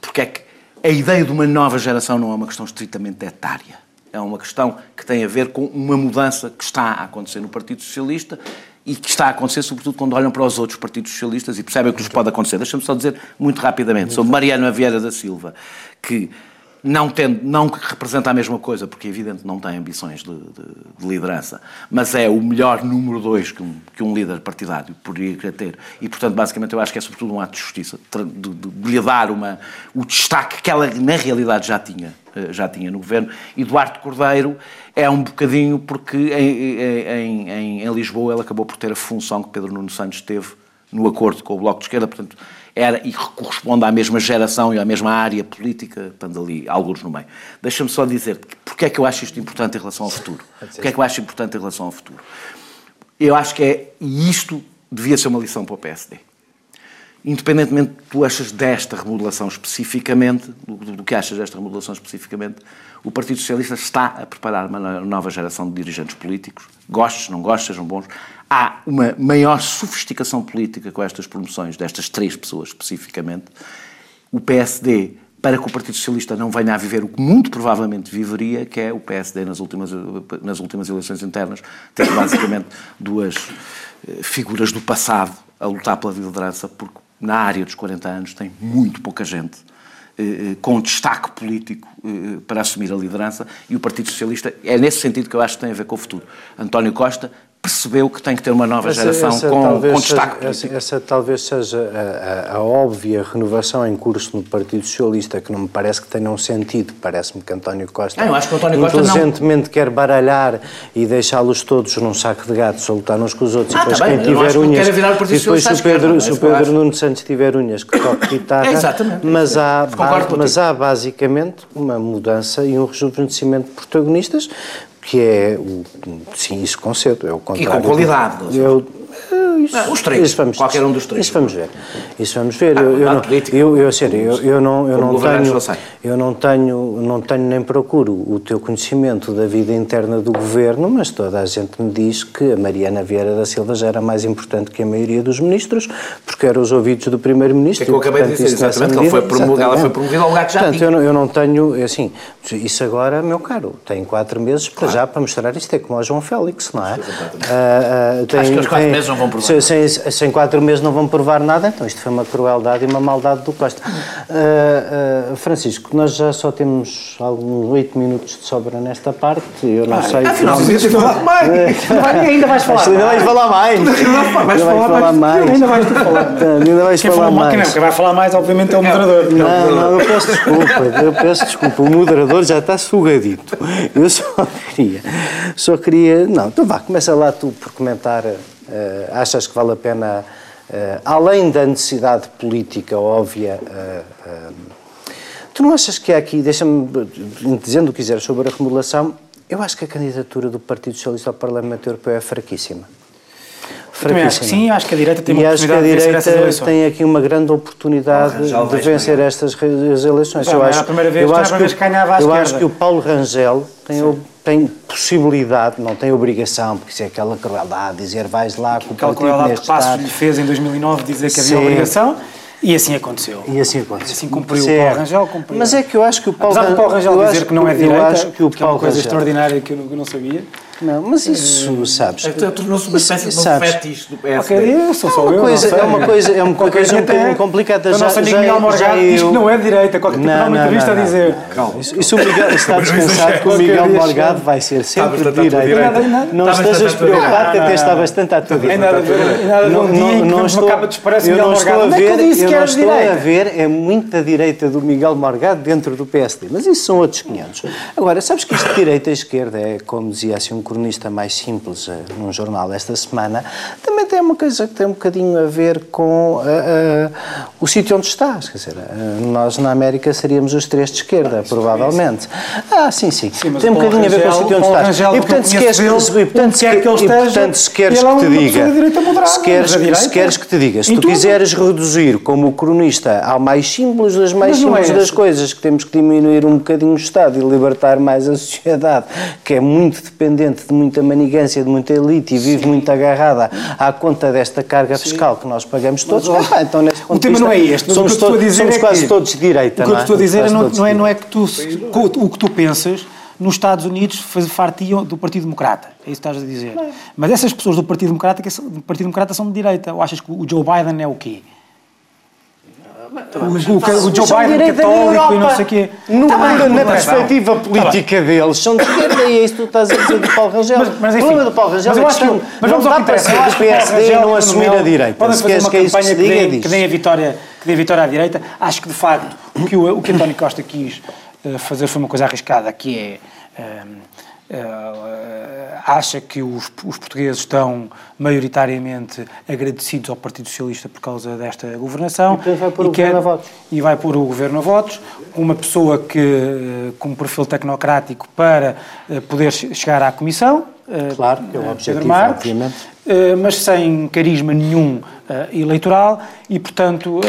Porque é que a ideia de uma nova geração não é uma questão estritamente etária é uma questão que tem a ver com uma mudança que está a acontecer no Partido Socialista e que está a acontecer, sobretudo, quando olham para os outros partidos socialistas e percebem o que lhes pode acontecer. Deixa-me só dizer muito rapidamente sobre Mariano Vieira da Silva, que não, tendo, não representa a mesma coisa, porque é evidente não tem ambições de, de, de liderança, mas é o melhor número dois que um, que um líder partidário poderia ter. E, portanto, basicamente, eu acho que é sobretudo um ato de justiça, de, de, de lhe dar uma, o destaque que ela, na realidade, já tinha, já tinha no governo. E Duarte Cordeiro é um bocadinho porque em, em, em, Lisboa ele acabou por ter a função que Pedro Nuno Santos teve no acordo com o Bloco de Esquerda, portanto, era e corresponde à mesma geração e à mesma área política, estando ali alguns no meio. Deixa-me só dizer porque é que eu acho isto importante em relação ao futuro. Porque é que eu acho importante em relação ao futuro. Eu acho que é, e isto devia ser uma lição para o PSD. Independentemente tu achas desta remodelação especificamente, do, do que achas desta remodelação especificamente, o Partido Socialista está a preparar uma nova geração de dirigentes políticos, gostes, não gostes, sejam bons. Há uma maior sofisticação política com estas promoções, destas três pessoas especificamente. O PSD, para que o Partido Socialista não venha a viver o que muito provavelmente viveria, que é o PSD nas últimas, nas últimas eleições internas, ter basicamente duas eh, figuras do passado a lutar pela liderança, porque na área dos 40 anos tem muito pouca gente eh, eh, com destaque político eh, para assumir a liderança e o Partido Socialista é nesse sentido que eu acho que tem a ver com o futuro. António Costa percebeu que tem que ter uma nova Essa- geração essa com, talvez com destaque essa, essa talvez seja a, a- a óbvia renovação em curso no Partido Socialista, que não me parece que tenha um sentido. Parece-me que António Costa, Ah, eu acho que António Costa não- inteligentemente quer baralhar e deixá-los todos num saco de gatos a lutar uns com os outros. Ah, depois tá bem, quem não tiver que unhas. quer virar o Partido e depois se o Pedro, não é se o que eu Pedro. Nuno Santos tiver unhas, que toque guitarra. É exatamente, mas, há, Concordo contigo. mas há basicamente uma mudança e um rejuvenescimento de protagonistas que é o. Sim, isso concedo. É o contrário. qualidade. Eu, isso, Não, os três, isso vamos, qualquer um dos três. Isso vamos ver. Isso vamos ver. Ah, eu, eu, não, política, eu, eu, sério, eu, eu não, eu não tenho, eu não tenho, não tenho nem procuro o teu conhecimento da vida interna do governo, mas toda a gente me diz que a Mariana Vieira da Silva já era mais importante que a maioria dos ministros, porque eram os ouvidos do primeiro-ministro. É que eu acabei de portanto, dizer, isso nessa exatamente, que ele foi medida- promovido- ela foi exatamente. promovida ao lugar que já Portanto, tinha. eu não, eu não tenho, é assim, isso agora, meu caro, tem quatro meses para já para mostrar isto, é como ao João Félix, não é? Ah, ah, tem- Acho que os quatro tem- meses não vão provar Sem, sem, sem quatro meses não vão provar nada, então isto foi uma crueldade e uma maldade do Costa. Ah, ah, Francisco, nós já só temos alguns oito minutos de sobra nesta parte, eu não sei... Afinal, devia ter falado mais. Ainda vais falar. Ainda vais falar mais. Ainda vais falar mais. Ainda vais falar. Portanto, Ainda vais Quem, falar não, mais. quem vai falar mais, obviamente, é o moderador. Não, não, eu peço desculpa, eu peço desculpa, o moderador já está sugadito. Eu só queria, só queria, não, então vá, começa lá tu por comentar, eh, achas que vale a pena, eh, além da necessidade política óbvia, eh, eh, tu não achas que há aqui, deixa-me, dizendo o que quiser sobre a remodelação, eu acho que a candidatura do Partido Socialista ao Parlamento Europeu é fraquíssima. Também acho que sim, acho que a direita tem e uma acho que a direita tem aqui uma grande oportunidade Rangel de vencer estas eleições. Eu era acho, a primeira vez- eu a acho que, eu acho que o Paulo Rangel tem, o- tem possibilidade, não tem obrigação, porque isso é aquela crueldade, dizer vais lá com o Aquela crueldade que Passos estado. lhe fez em 2009 dizer que havia Sim. obrigação e assim aconteceu. E assim aconteceu. Assim cumpriu o Certo. Paulo Rangel, cumpriu. Mas é que eu acho que o Paulo, Apesar do Paulo Rangel dizer que não é eu direita, acho que o que é uma coisa Rangel- extraordinária que eu não, que eu não sabia. Não, mas isso, sabes? Então, Tornou-se uma Isso, espécie de um sabes? fetiche do PSD. Qualquer dia sou só É uma eu. coisa- não é uma coisa- é uma coisa um bocadinho é- complicada. O nosso amigo Miguel Morgado diz que eu- não é direita. Qualquer tipo Não, de não, entrevista não, a dizer. Isso, isso o Miguel está descansado que o Miguel Morgado vai ser sempre de direita. direita. Nada, Não Está estejas preocupado, até está bastante à tua Ainda direita. de expresso eu Miguel não estou Morgado. a é ver, eu eu não estou a ver, é muito da direita do Miguel Morgado dentro do PSD, mas isso são outros 500. Agora, sabes que isto de direita e esquerda é, como dizia assim um cronista mais simples eh, num jornal esta semana, também tem uma coisa que tem um bocadinho a ver com eh, eh, o sítio onde estás. Quer dizer, eh, nós na América seríamos os três de esquerda, provavelmente. Ah, sim, sim. mas tem um o bocadinho a ver com o Rangel- sítio onde Paulo estás. Rangel, e que portanto, se queres, dele, e, portanto, quer que ele e, esteja, portanto, se queres ele é que te diga, moderada, se queres, se queres que te diga, se tu tudo. quiseres reduzir como cronista ao mais simples das mais não é simples das coisas, que temos que diminuir um bocadinho o Estado e libertar mais a sociedade, que é muito dependente de muita manigância, de muita elite e vive muito agarrada à conta desta carga fiscal que nós pagamos todos. Ah, então, nesse ponto O tema de não é vista, este, mas somos todos- dizer somos é quase que- todos de direita. O que eu te estou a dizer Quase não, não, é, não é que tu, o que tu pensas nos Estados Unidos fartiam do Partido Democrata. É isso que estás a dizer. Mas essas pessoas do Partido Democrata, que são- do Partido Democrata são de direita. Ou achas que o Joe Biden é o quê? O, o, o Joe Biden na católico e Europa. não sei o quê. No, Tá bem, na, na razão. perspectiva política deles, são de esquerda e é isso que tu estás a dizer do Paulo Rangel. Mas, mas, o enfim, problema do Paulo Rangel mas eu é acho que, que mas não vamos ao dá para ser Eu do acho que o PSD e não o assumir a direita. Podem fazer uma que é campanha que, dê, a vitória, que dê a vitória à direita. Acho que, de facto, o que o, o que António Costa quis eh, fazer foi uma coisa arriscada, que é... eh, eh, acha que os, os portugueses estão maioritariamente agradecidos ao Partido Socialista por causa desta governação E, vai pôr o quer- governo a votos. e vai pôr o governo a votos, uma pessoa que eh, com um perfil tecnocrático para eh, poder che- chegar à comissão, eh, Claro, que é o objetivo, Marques, obviamente. mas sem carisma nenhum eleitoral e, portanto,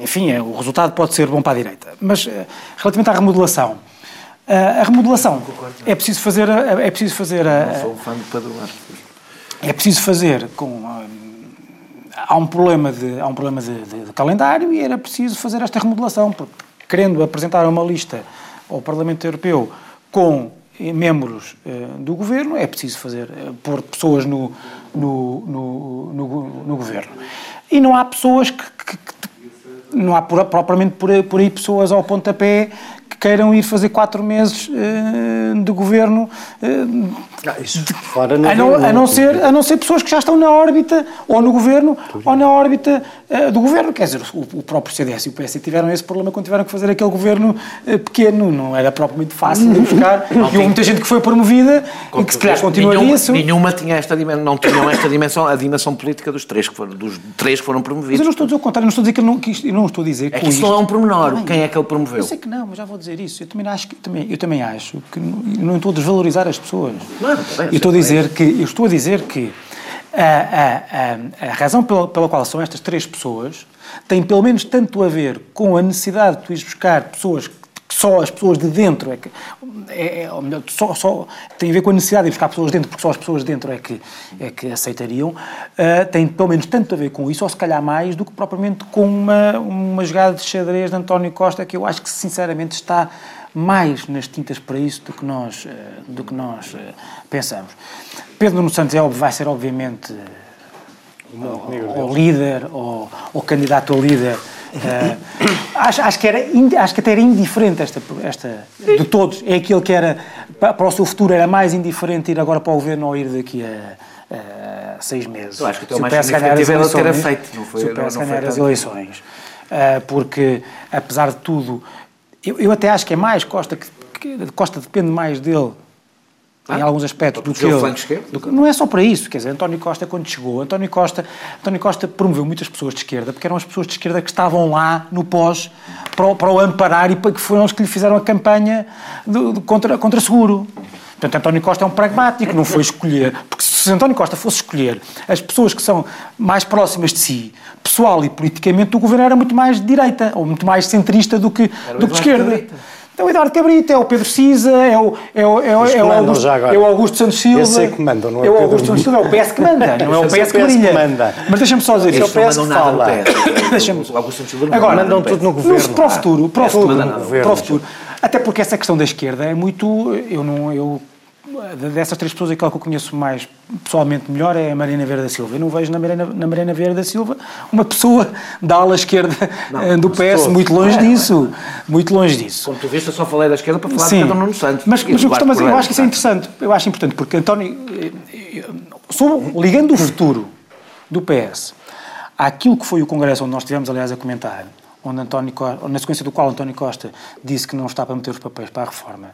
enfim, o resultado pode ser bom para a direita. Mas relativamente à remodelação, a remodelação é preciso fazer, a- é preciso fazer a, Sou um fã do Pedro Marques. É preciso fazer com hum, há um problema de há um problema de, de- de calendário e era preciso fazer esta remodelação porque querendo apresentar uma lista ao Parlamento Europeu com eh, membros eh, do governo é preciso fazer eh, pôr pessoas no no, no, no, no governo. E não há pessoas que, que- que- não há propriamente por por aí pessoas ao pontapé que queiram ir fazer quatro meses eh, de governo eh, Ah, isso fora não a, não, a, não ser, a não ser pessoas que já estão na órbita, ou no governo, ou na órbita eh, do governo. Quer dizer, o, o próprio CDS e o PS tiveram esse problema quando tiveram que fazer aquele governo pequeno. Não era propriamente fácil de buscar. e houve muita gente que foi promovida e que se calhar continuaria nenhuma, isso. nenhuma tinha esta dimensão, não tinham esta dimensão, a dimensão política dos três que foram, dos três que foram Mas promovidos. eu não estou a dizer o contrário, não estou a dizer que, não, que isto, não estou a dizer É com que isso isto- não é um pormenor. Bem. Quem é que ele promoveu? Eu sei que não, mas já vou dizer isso. Eu também acho que, também, eu também acho que não, estou a desvalorizar as pessoas. Bem, eu estou a dizer que eu estou a dizer que a, a, a, a razão pela, pela qual são estas três pessoas tem pelo menos tanto a ver com a necessidade de tu ires buscar pessoas só as pessoas de dentro é que é, é- ou melhor, só, só tem a ver com a necessidade de buscar pessoas de dentro porque só as pessoas de dentro é que é que aceitariam ah, tem pelo menos tanto a ver com isso ou se calhar mais do que propriamente com uma uma jogada de xadrez de António Costa que eu acho que sinceramente está mais nas tintas para isso do que nós eh, do que nós eh, pensamos Pedro Nuno Santos é vai ser obviamente ou, ou líder ou, ou candidato a líder. Eh, acho, acho, que era, acho que até era indiferente esta, esta de todos. É aquele que era pa- para o seu futuro era mais indiferente ir agora para o governo ou ir daqui a, a seis meses. Eu acho que o mais significativo era o eleições- feito, não foi- se o PS ganhar as eleições. Eh, porque, apesar de tudo, eu, eu até acho que é mais Costa que, que Costa depende mais dele em alguns aspectos do que ele. do não é só para isso, quer dizer, António Costa quando chegou, António Costa, António Costa promoveu muitas pessoas de esquerda, porque eram as pessoas de esquerda que estavam lá no pós para, o- para o amparar e para que foram os que lhe fizeram a campanha do- do- contra, contra seguro. Portanto, António Costa é um pragmático, não foi escolher. Porque se António Costa fosse escolher as pessoas que são mais próximas de si, pessoal e politicamente, o governo era muito mais de direita, ou muito mais centrista do que, do que de esquerda. É o Eduardo Cabrita, é o Pedro Cisa, é o, é o, é o, é o Augusto, é o Augusto Santos Silva. Esse é que comandam, não é É o Pedro Augusto Santos Silva, é o PS que manda, não é o é PS que PS que brilha. manda. Mas deixa-me só dizer Esse é o isto. PS Não que fala. O Augusto Santos Silva não Agora, manda mandam tudo no No- governo. para o futuro, para o futuro, manda nada. para o futuro. Até porque essa questão da esquerda é muito. Eu não. Eu, dessas três pessoas, aquela que eu conheço mais pessoalmente melhor é a Mariana Vieira da Silva. Eu não vejo na Mariana, na Mariana Vieira da Silva uma pessoa da ala esquerda eh, do PS, muito longe disso. Muito longe disso. Como tu viste, eu só falei da esquerda para falar Sim. de Pedro Nuno Santos. Mas, mas, eu, costumo eu acho que isso é interessante. Eu acho importante, porque António. eh, sobre- ligando o futuro do PS àquilo que foi o Congresso onde nós estivemos, aliás, a comentar, onde António Costa, na sequência do qual António Costa disse que não está para meter os papéis para a reforma.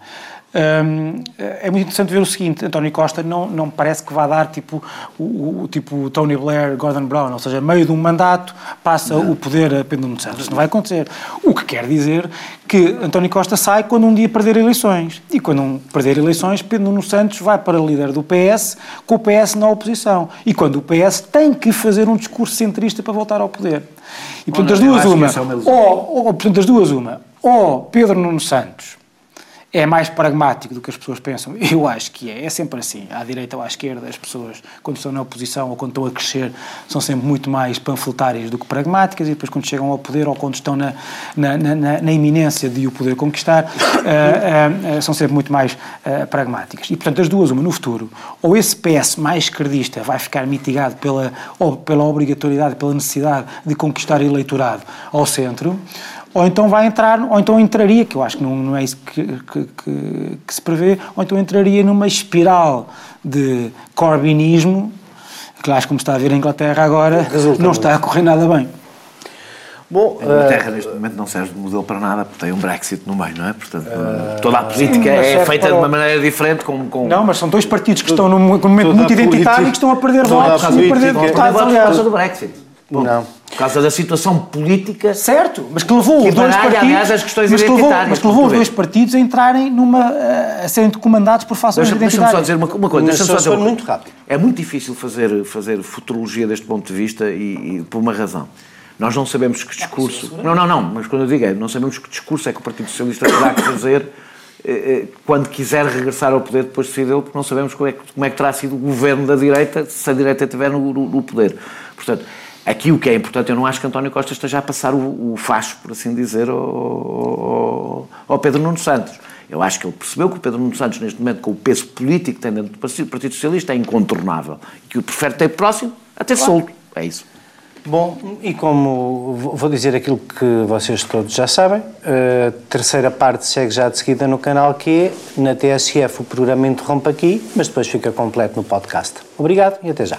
É muito interessante ver o seguinte: António Costa não, não parece que vá dar tipo o, o- tipo Tony Blair, Gordon Brown, ou seja, meio de um mandato passa o poder a Pedro Nuno Santos. Não vai acontecer. O que quer dizer que António Costa sai quando um dia perder eleições. E quando um perder eleições, Pedro Nuno Santos vai para líder do PS, com o PS na oposição. E quando o PS tem que fazer um discurso centrista para voltar ao poder. E portanto, não, as duas, uma. é uma. Ou, ou, portanto, as duas, uma. Ou Pedro Nuno Santos é mais pragmático do que as pessoas pensam. Eu acho que é. É sempre assim. À direita ou à esquerda, as pessoas, quando estão na oposição ou quando estão a crescer, são sempre muito mais panfletárias do que pragmáticas e depois, quando chegam ao poder ou quando estão na, na, na, na- iminência de o poder conquistar, ah, ah, são sempre muito mais ah, pragmáticas. E, portanto, as duas, uma, no futuro, ou esse PS mais esquerdista vai ficar mitigado pela, ou pela obrigatoriedade, pela necessidade de conquistar eleitorado ao centro, ou então vai entrar, ou então entraria, que eu acho que não, não é isso que, que, que- que se prevê, ou então entraria numa espiral de corbinismo, que acho que como está a ver a Inglaterra agora, Resulta não está a correr nada bem. Bom, A Inglaterra, neste momento, não serve de modelo para nada, porque tem um Brexit no meio, não é? Portanto, toda a política mas é feita para de uma maneira diferente, com... com... Não, mas são dois partidos que estão num momento muito identitário e que estão a perder votos e a perder deputados, por aliás. causa do Brexit. Bom, Não. Por causa da situação política Certo, mas que levou Que os dois baralha, partidos, aliás, as questões mas que levou, mas que levou os dois partidos a entrarem numa a, a serem comandados por fações Deixa- Deixa-me identitárias. só dizer uma, uma coisa. Deixa-me só dizer muito rápido. É muito difícil fazer, fazer futurologia deste ponto de vista e, e por uma razão. Nós não sabemos que discurso. Não, não, não, mas quando eu digo é, não sabemos que discurso é que o Partido Socialista terá que fazer eh, eh, quando quiser regressar ao poder depois de sair dele, porque não sabemos como é, que, como é que terá sido o governo da direita se a direita estiver no, no- no poder. Portanto, aqui o que é importante, eu não acho que António Costa esteja a passar o, o facho, por assim dizer, ao, ao- ao Pedro Nuno Santos. Eu acho que ele percebeu que o Pedro Nuno Santos, neste momento, com o peso político que tem dentro do Partido Partido Socialista, é incontornável. E que o prefere ter próximo a ter solto. É isso. Bom, e como vou dizer aquilo que vocês todos já sabem, a terceira parte segue já de seguida no canal Q, na TSF o programa interrompe aqui, mas depois fica completo no podcast. Obrigado e até já.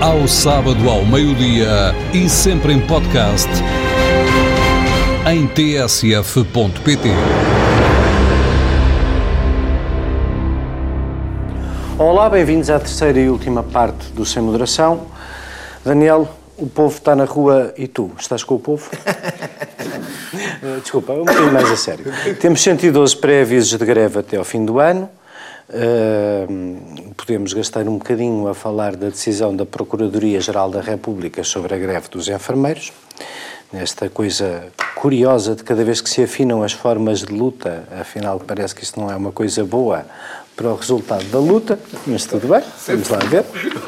Ao sábado ao meio-dia e sempre em podcast em tsf.pt. Olá, bem-vindos à terceira e última parte do Sem Moderação. Daniel, o povo está na rua e tu estás com o povo? Desculpa, um bocadinho mais a sério. Temos 112 pré-avisos de greve até ao fim do ano. Podemos gastar um bocadinho a falar da decisão da Procuradoria-Geral da República sobre a greve dos enfermeiros. Nesta coisa curiosa de cada vez que se afinam as formas de luta, afinal parece que isto não é uma coisa boa para o resultado da luta, mas tudo bem, vamos lá ver.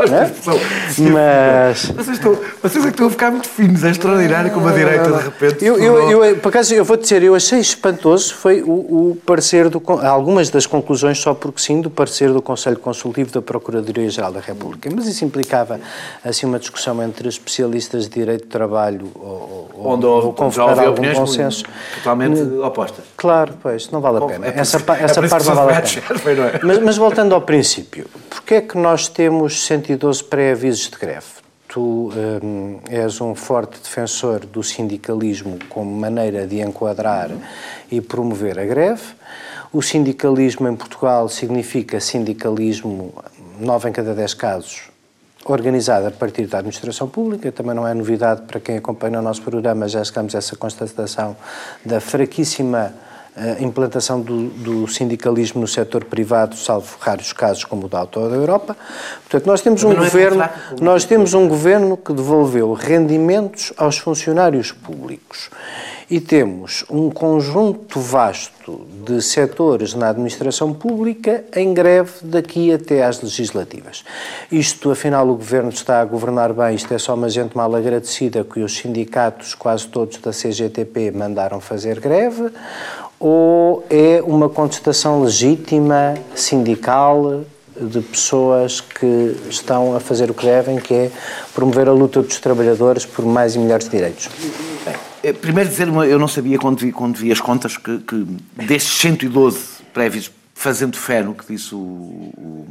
É? Mas... Vocês, estão, vocês é que estão a ficar muito finos, é extraordinário como a direita de repente... Eu, eu, eu, por acaso, eu vou dizer, eu achei espantoso, foi o, o parecer, do, algumas das conclusões, só porque sim, do parecer do Conselho Consultivo da Procuradoria-Geral da República, mas isso implicava, assim, uma discussão entre especialistas de direito de trabalho ou, Onde houve, ou convocar algum consenso. Totalmente opostas. Claro, pois, não vale a pena. É essa, essa parte não vale a pena. Mas, mas, voltando ao princípio, porquê é que nós temos 112 pré-avisos de greve? Tu um, és um forte defensor do sindicalismo como maneira de enquadrar e promover a greve. O sindicalismo em Portugal significa sindicalismo, 9 em cada 10 casos, organizado a partir da administração pública, também não é novidade para quem acompanha o nosso programa, já chegamos a essa constatação da fraquíssima a implantação do, do, sindicalismo no setor privado, salvo raros casos como o da Auto da Europa. Portanto, nós temos um é governo, nós temos um governo que devolveu rendimentos aos funcionários públicos e temos um conjunto vasto de setores na administração pública em greve daqui até às legislativas. Isto, afinal, o governo está a governar bem, isto é só uma gente mal agradecida que os sindicatos, quase todos da CGTP, mandaram fazer greve, ou é uma contestação legítima, sindical, de pessoas que estão a fazer o que devem, que é promover a luta dos trabalhadores por mais e melhores direitos? Bem, eh, primeiro dizer, eu não sabia quando vi, quando vi as contas que, que destes 112 prévios, fazendo fé no que disse o, o,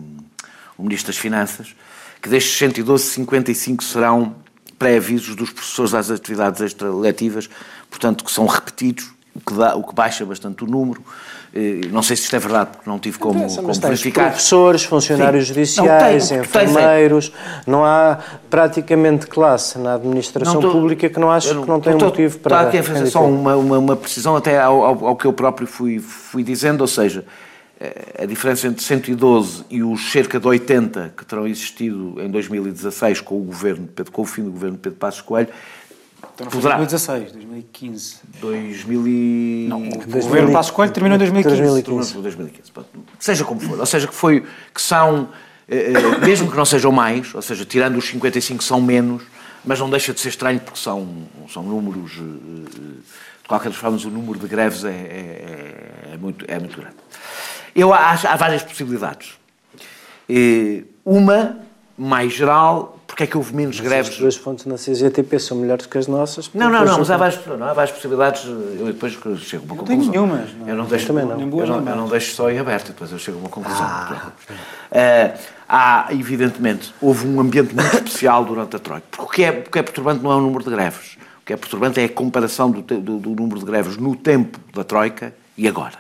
o Ministro das Finanças, que destes 112, 55 serão pré-avisos dos professores às atividades extraletivas, portanto, que são repetidos o que, dá, o que baixa bastante o número. Eh, não sei se isto é verdade, porque não tive como, Interessa, como verificar. Professores, funcionários Sim. judiciais, não, tem, enfermeiros, não há praticamente classe na administração tô, pública que não acho não, que não tem tô, motivo para. Está aqui a fazer só uma, uma, uma, precisão até ao, ao, ao, que eu próprio fui, fui dizendo, ou seja, eh, a diferença entre 112 e os cerca de 80 que terão existido em 2016 com o governo, com o fim do governo de Pedro Passos Coelho, então não foi Poderá. 2016, 2015. 2000 e... Não, o governo Passos Coelho terminou em 2015. 2015. 2015. Seja como for. Ou seja, que, foi, que são, eh, eh, mesmo que não sejam mais, ou seja, tirando os 55 são menos, mas não deixa de ser estranho porque são, são números... Eh, de qualquer forma, o número de greves é, é, é, muito, é muito grande. Eu acho, há várias possibilidades. Uma, mais geral, porque é que houve menos mas greves? As duas fontes na CGTP são melhores que as nossas. Não, não, não, mas há várias, não, há várias possibilidades. Eu depois chego a uma não conclusão. Tenho nenhumas. Não. Eu não deixo, também não. Eu, não, eu não deixo só em aberto, depois eu chego a uma conclusão. Ah, uh, há, evidentemente, houve um ambiente muito especial durante a Troika. Porque o que, é, o que é perturbante não é o número de greves. O que é perturbante é a comparação do, do, do número de greves no tempo da Troika e agora.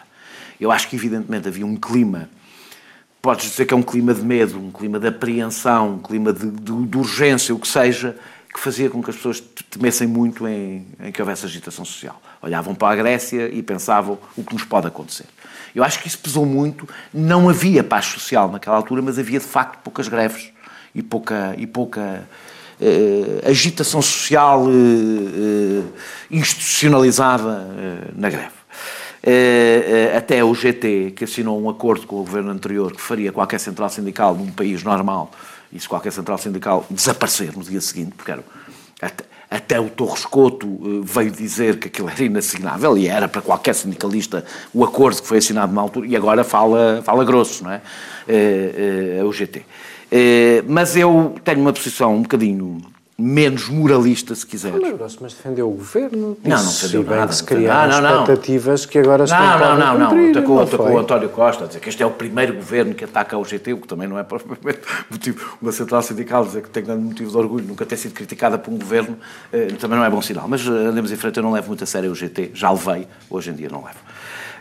Eu acho que, evidentemente, havia um clima podes dizer que é um clima de medo, um clima de apreensão, um clima de, de, de urgência, o que seja, que fazia com que as pessoas temessem muito em, em que houvesse agitação social. Olhavam para a Grécia e pensavam o que nos pode acontecer. Eu acho que isso pesou muito. Não havia paz social naquela altura, mas havia de facto poucas greves e pouca, e pouca eh, agitação social eh, eh, institucionalizada eh, na greve. Eh, eh, até o GT, que assinou um acordo com o governo anterior que faria qualquer central sindical num país normal, e se qualquer central sindical desaparecer no dia seguinte, porque era, até, até o Torres Couto eh, veio dizer que aquilo era inassignável, e era para qualquer sindicalista o acordo que foi assinado na altura, e agora fala, fala grosso, não é? é o GT. Mas eu tenho uma posição um bocadinho menos moralista, se quiseres. Não, grosso, mas defendeu o governo. Não, não defendeu nada. que se criaram não, não, expectativas que agora se não, não, não, não, cumprir, atacou, atacou o António Costa a dizer que este é o primeiro governo que ataca o GT, o que também não é propriamente motivo. Uma central sindical dizer que tem grande motivo de orgulho, nunca ter sido criticada por um governo, eh, também não é bom sinal. Mas eh, andemos em frente, eu não levo muito a sério o GT, já levei, hoje em dia não levo.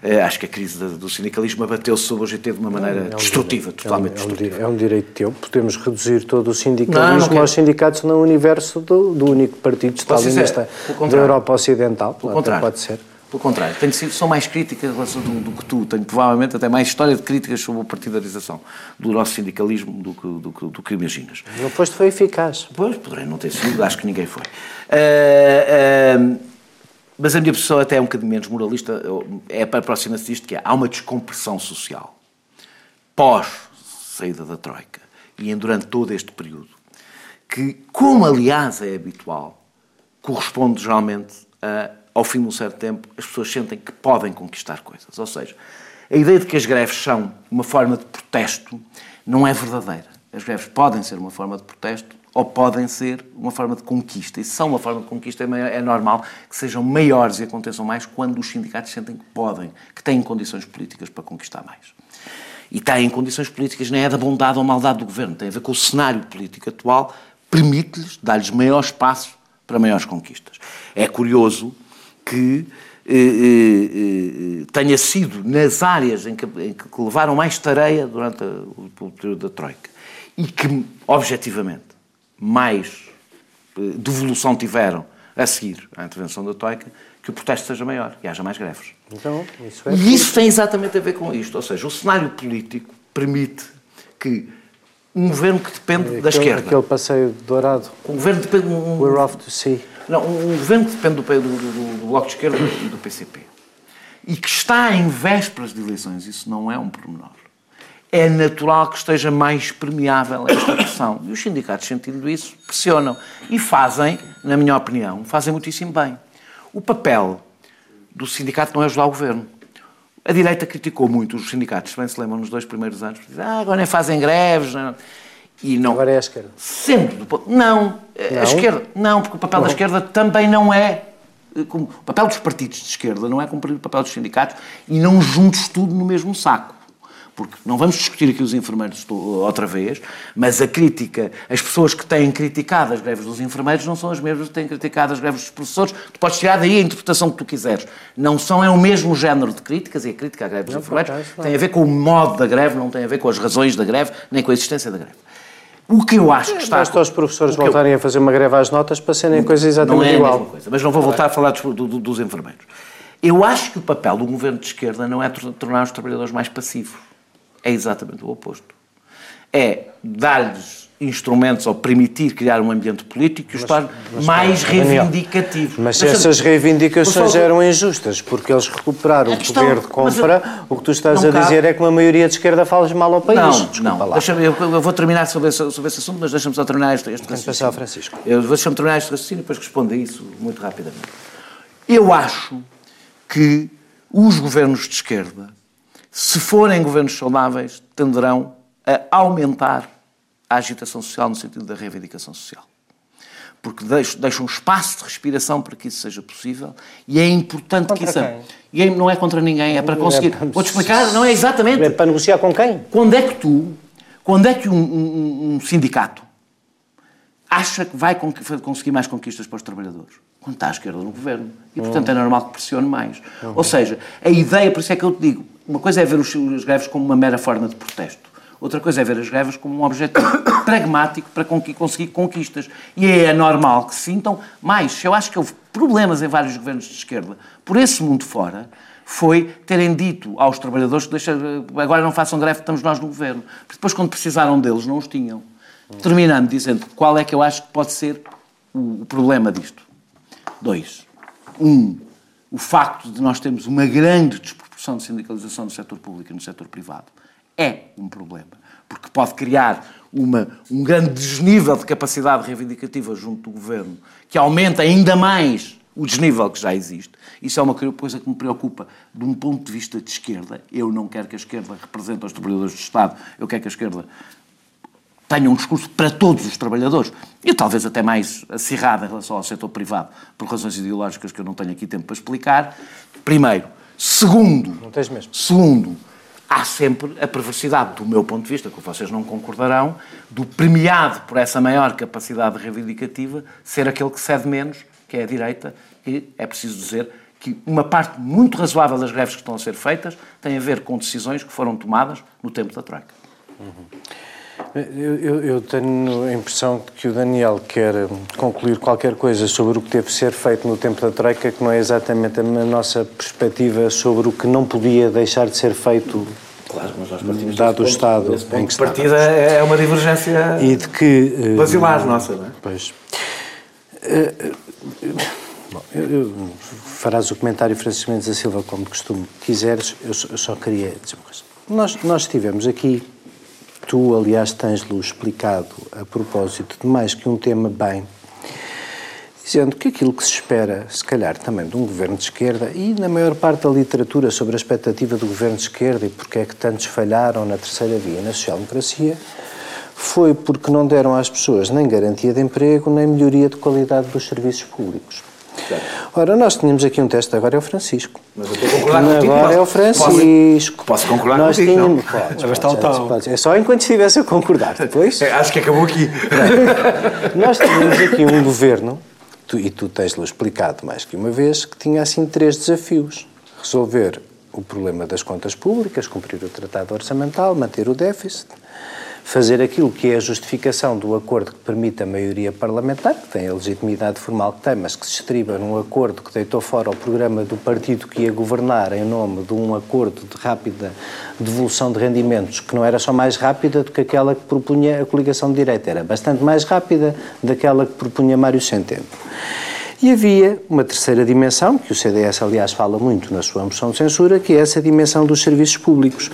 Uh, acho que a crise do sindicalismo abateu-se sobre o GT de uma maneira é um destrutiva, direito, totalmente é um, destrutiva. É um direito teu. Podemos reduzir todo o sindicalismo não, aos sindicatos no universo do, do único partido stalinista da Europa Ocidental. Pelo contrário. Pode ser. Pelo contrário, tenho sido, sou mais crítica do, do, que tu, tenho provavelmente até mais história de críticas sobre a partidarização do nosso sindicalismo do que, do, que, do que imaginas. Não foste, foi eficaz. Pois, poderei não ter sido, acho que ninguém foi. Uh, uh, mas a minha posição até é um bocadinho menos moralista, é aproxima-se disto que é, há uma descompressão social pós saída da Troika e durante todo este período, que, como aliás é habitual, corresponde geralmente a, ao fim de um certo tempo, as pessoas sentem que podem conquistar coisas. Ou seja, a ideia de que as greves são uma forma de protesto não é verdadeira. As greves podem ser uma forma de protesto, ou podem ser uma forma de conquista. E se são uma forma de conquista, é, é normal que sejam maiores e aconteçam mais quando os sindicatos sentem que podem, que têm condições políticas para conquistar mais. E têm condições políticas, nem é da bondade ou maldade do governo, tem a ver com o cenário político atual, permite-lhes, dá-lhes maior espaço para maiores conquistas. É curioso que eh, eh, eh, tenha sido nas áreas em que, em que levaram mais tareia durante o período da Troika e que, objetivamente, mais eh, devolução tiveram a seguir à intervenção da Troika, que o protesto seja maior e haja mais greves. Então, isso é e isso tem exatamente a ver com isto. Ou seja, o cenário político permite que um governo que depende aquele, da esquerda. Aquele passeio dourado. Um governo que depende. Um, We're off to see. Não, um governo que depende do, do, do, do Bloco de Esquerda e do PCP. E que está em vésperas de eleições, isso não é um pormenor é natural que esteja mais permeável a esta pressão. E os sindicatos, sentindo isso, pressionam. E fazem, na minha opinião, fazem muitíssimo bem. O papel do sindicato não é ajudar o governo. A direita criticou muito os sindicatos, bem se lembram, nos dois primeiros anos. Ah, agora nem fazem greves. Não. E não. Agora é a esquerda. Sempre. Não, não. a esquerda. Não, porque o papel não. da esquerda também não é. O papel dos partidos de esquerda não é cumprir o papel dos sindicatos e não juntos tudo no mesmo saco porque não vamos discutir aqui os enfermeiros outra vez, mas a crítica, as pessoas que têm criticado as greves dos enfermeiros não são as mesmas que têm criticado as greves dos professores. Tu podes tirar daí a interpretação que tu quiseres. Não são, é o mesmo género de críticas, e a crítica à greve dos não, enfermeiros tem a ver com o modo da greve, não tem a ver com as razões da greve, nem com a existência da greve. O que eu acho que está. Basta os professores voltarem eu... a fazer uma greve às notas para serem coisas exatamente não é igual. A mesma coisa, mas não vou voltar a falar dos, do, dos enfermeiros. Eu acho que o papel do governo de esquerda não é tornar os trabalhadores mais passivos é exatamente o oposto. É dar-lhes instrumentos ou permitir criar um ambiente político que os torne mais reivindicativos. Mas, mas essas reivindicações eram injustas, porque eles recuperaram o poder de compra. Eu, o que tu estás a dizer cabe... é que uma maioria de esquerda fala mal ao país. Não, Desculpa não. Deixa eu, eu, vou terminar sobre esse, sobre esse assunto, mas deixa-me só terminar este, este raciocínio. Francisco. Eu deixa-me terminar este raciocínio e depois respondo a isso muito rapidamente. Eu acho que os governos de esquerda se forem governos saudáveis, tenderão a aumentar a agitação social no sentido da reivindicação social. Porque deixam, um espaço de respiração para que isso seja possível e é importante contra que isso. Quem? E é, não é contra ninguém, é para conseguir. É Vou-te explicar, não é exatamente. É para negociar com quem? Quando é que tu, quando é que um, um, um sindicato acha que vai conseguir mais conquistas para os trabalhadores? Quando está à esquerda no governo. E, portanto, é normal que pressione mais. Uhum. Ou seja, a ideia, por isso é que eu te digo, uma coisa é ver os, os greves como uma mera forma de protesto. Outra coisa é ver as greves como um objetivo pragmático para conseguir conquistas. E é normal que se sintam mais. Eu acho que houve problemas em vários governos de esquerda por esse mundo fora, foi terem dito aos trabalhadores que deixa, agora não façam greve, estamos nós no governo. Porque depois, quando precisaram deles, não os tinham. Terminando dizendo qual é que eu acho que pode ser o problema disto. Dois. Um, o facto de nós termos uma grande desproporção de sindicalização no setor público e no setor privado é um problema, porque pode criar uma, um grande desnível de capacidade reivindicativa junto do governo, que aumenta ainda mais o desnível que já existe. Isso é uma coisa que me preocupa de um ponto de vista de esquerda. Eu não quero que a esquerda represente os trabalhadores do Estado, eu quero que a esquerda tenha um discurso para todos os trabalhadores e talvez até mais acirrado em relação ao setor privado, por razões ideológicas que eu não tenho aqui tempo para explicar. Primeiro. Segundo. Segundo há sempre a perversidade, do meu ponto de vista, que vocês não concordarão, do premiado por essa maior capacidade reivindicativa ser aquele que cede menos, que é a direita, e é preciso dizer que uma parte muito razoável das greves que estão a ser feitas tem a ver com decisões que foram tomadas no tempo da Troika. Uhum. Eu, eu, tenho a impressão de que o Daniel quer concluir qualquer coisa sobre o que teve de ser feito no tempo da Troika, que não é exatamente a nossa perspectiva sobre o que não podia deixar de ser feito Claro, mas nós partimos dado o Estado em que partida é uma divergência e de que basilar uh, nossa, não é? Pois. Uh, bom, eu, eu, farás o comentário Francisco Mendes da Silva como de costume quiseres, eu só, eu só queria dizer uma coisa. Nós, nós tivemos aqui Tu, aliás, tens-lo explicado a propósito de mais que um tema bem, dizendo que aquilo que se espera, se calhar também de um governo de esquerda, e na maior parte da literatura sobre a expectativa do governo de esquerda e porque é que tantos falharam na terceira via na social-democracia, foi porque não deram às pessoas nem garantia de emprego, nem melhoria de qualidade dos serviços públicos. Ora, nós tínhamos aqui um teste, agora é o Francisco. Mas eu estou a concordar contigo. Agora é o Francisco. Posso, posso concordar nós contigo, tínhamos, não? Podes, podes, podes, podes, É só enquanto estivesse a concordar. Depois... É, acho que acabou aqui. nós tínhamos aqui um governo, tu, e tu tens-lo explicado mais que uma vez, que tinha assim três desafios. Resolver o problema das contas públicas, cumprir o tratado orçamental, manter o déficit fazer aquilo que é a justificação do acordo que permite a maioria parlamentar, que tem a legitimidade formal que tem, mas que se estriba num acordo que deitou fora o programa do partido que ia governar em nome de um acordo de rápida devolução de rendimentos, que não era só mais rápida do que aquela que propunha a coligação de direita, era bastante mais rápida daquela que propunha Mário Centeno. E havia uma terceira dimensão, que o CDS, aliás, fala muito na sua moção de censura, que é essa dimensão dos serviços públicos.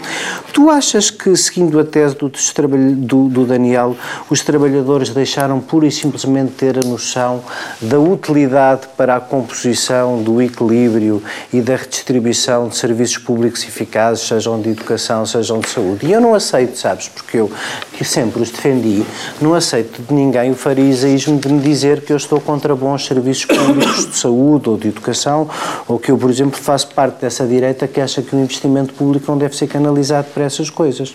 Tu achas que, seguindo a tese do, do, do Daniel, os trabalhadores deixaram pura e simplesmente ter a noção da utilidade para a composição, do equilíbrio e da redistribuição de serviços públicos eficazes, sejam de educação, sejam de saúde? E eu não aceito, sabes, porque eu, que sempre os defendi, não aceito de ninguém o fariseísmo de me dizer que eu estou contra bons serviços públicos de saúde ou de educação, ou que eu, por exemplo, faço parte dessa direita que acha que o investimento público não deve ser canalizado para essas coisas.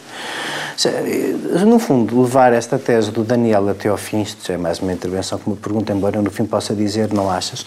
No fundo, levar esta tese do Daniel até ao fim, isto é mais uma intervenção que me pergunta, embora eu no fim possa dizer não achas, uh,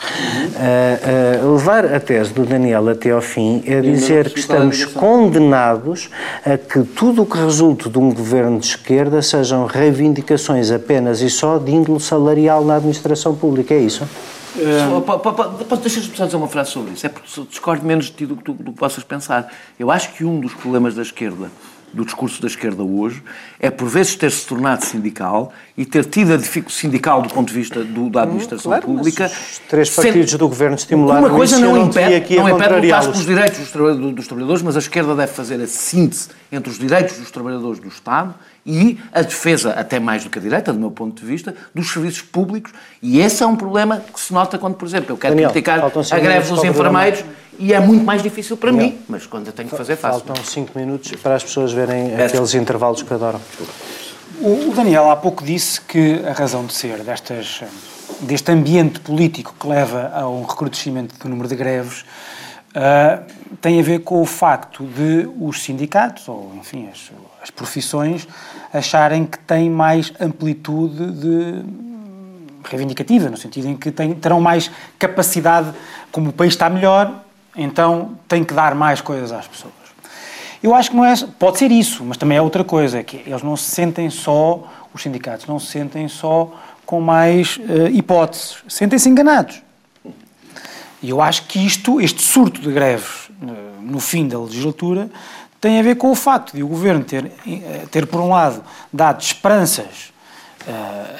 uh, levar a tese do Daniel até ao fim é dizer que estamos condenados a que tudo o que resulte de um governo de esquerda sejam reivindicações apenas e só de índole salarial na administração pública, é isso? Uh, Deixa-me só dizer uma frase sobre isso. É porque discordo menos de ti do que tu, do que possas pensar. Eu acho que um dos problemas da esquerda do discurso da esquerda hoje é, por vezes, ter-se tornado sindical e ter tido a dificuldade sindical do ponto de vista do, da administração claro, pública. Os três partidos sempre, do governo estimularam Uma coisa não impede, não impede lutar pelos direitos dos, dos trabalhadores, mas a esquerda deve fazer a síntese entre os direitos dos trabalhadores do Estado e a defesa, até mais do que a direita, do meu ponto de vista, dos serviços públicos. E esse é um problema que se nota quando, por exemplo, eu quero Daniel, criticar a greve dos enfermeiros e é muito mais difícil para Daniel, mim, mas quando eu tenho que fazer, faço. Faltam cinco minutos para as pessoas verem é. aqueles intervalos que adoram. O Daniel há pouco disse que a razão de ser destas, deste ambiente político que leva a um recrudescimento do número de greves uh, tem a ver com o facto de os sindicatos, ou enfim, as, as profissões, acharem que têm mais amplitude de reivindicativa, no sentido em que têm, terão mais capacidade, como o país está melhor, então tem que dar mais coisas às pessoas. Eu acho que não é. Pode ser isso, mas também é outra coisa, é que eles não se sentem só, os sindicatos não se sentem só com mais uh, hipóteses, sentem-se enganados. E eu acho que isto, este surto de greves uh, no fim da legislatura, tem a ver com o facto de o governo ter, uh, ter por um lado, dado esperanças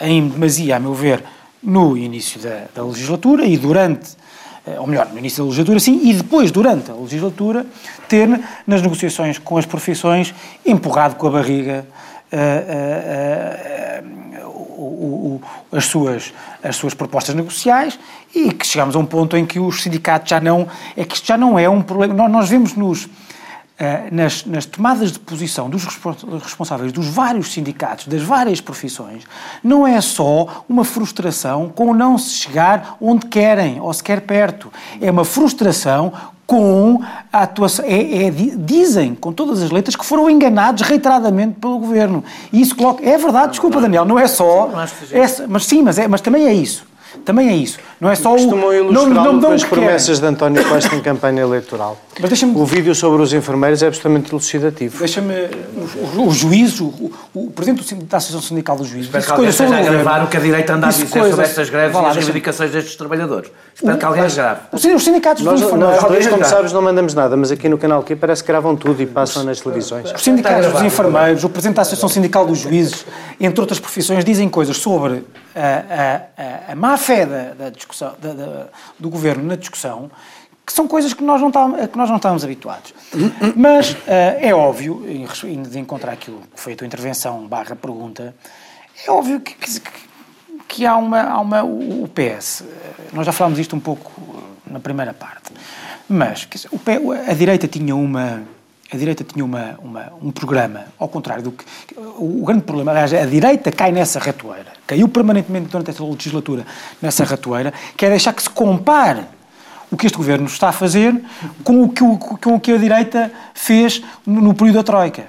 em demasia, a meu ver, no início da, da legislatura e durante ou melhor, no início da legislatura, sim, e depois, durante a legislatura, ter, nas negociações com as profissões, empurrado com a barriga uh, uh, uh, as, suas, as suas propostas negociais e que chegamos a um ponto em que os sindicatos já não. É que isto já não é um problema. Nós, nós vemos nos. Nas, nas, tomadas de posição dos responsáveis dos vários sindicatos, das várias profissões, não é só uma frustração com não se chegar onde querem ou sequer perto. É uma frustração com a atuação. É, é, dizem, com todas as letras, que foram enganados reiteradamente pelo governo. E isso coloca. É verdade, desculpa, Daniel, não é só. É, mas sim, mas, é, mas também é isso. Também é isso. Não é só Costumam o. Não, não, não as promessas de António Costa em campanha eleitoral. Mas deixa-me. O vídeo sobre os enfermeiros é absolutamente elucidativo. Deixa-me. O, o juiz, o, o, presidente da Associação Sindical dos Juízes. Espero que alguém esteja a gravar o que a direita anda a dizer coisas, sobre estas greves lá, e as reivindicações destes trabalhadores. Espero que alguém grave. Os sindicatos nós, dos enfermeiros. Nós dois, como sabes, não mandamos nada, mas aqui no canal Q parece que gravam tudo e passam nas televisões. Os sindicatos dos enfermeiros, o presidente da Associação Sindical dos Juízes, entre outras profissões, dizem coisas sobre a, a, a, a má fé da, da discussão, da, da, do governo na discussão que são coisas que nós não estamos, que nós não estamos habituados. Mas uh, é óbvio, indo de encontrar aquilo que foi a tua intervenção barra pergunta, é óbvio que, que, que há, uma, há uma... O PS, eh, nós já falámos isto um pouco na primeira parte, mas dizer, a direita tinha uma a direita tinha uma, uma, um programa, ao contrário do que. O grande problema, aliás, a direita cai nessa ratoeira, caiu permanentemente durante esta legislatura nessa ratoeira, que é deixar que se compare o que este governo está a fazer com o que, com o que a direita fez no período da Troika.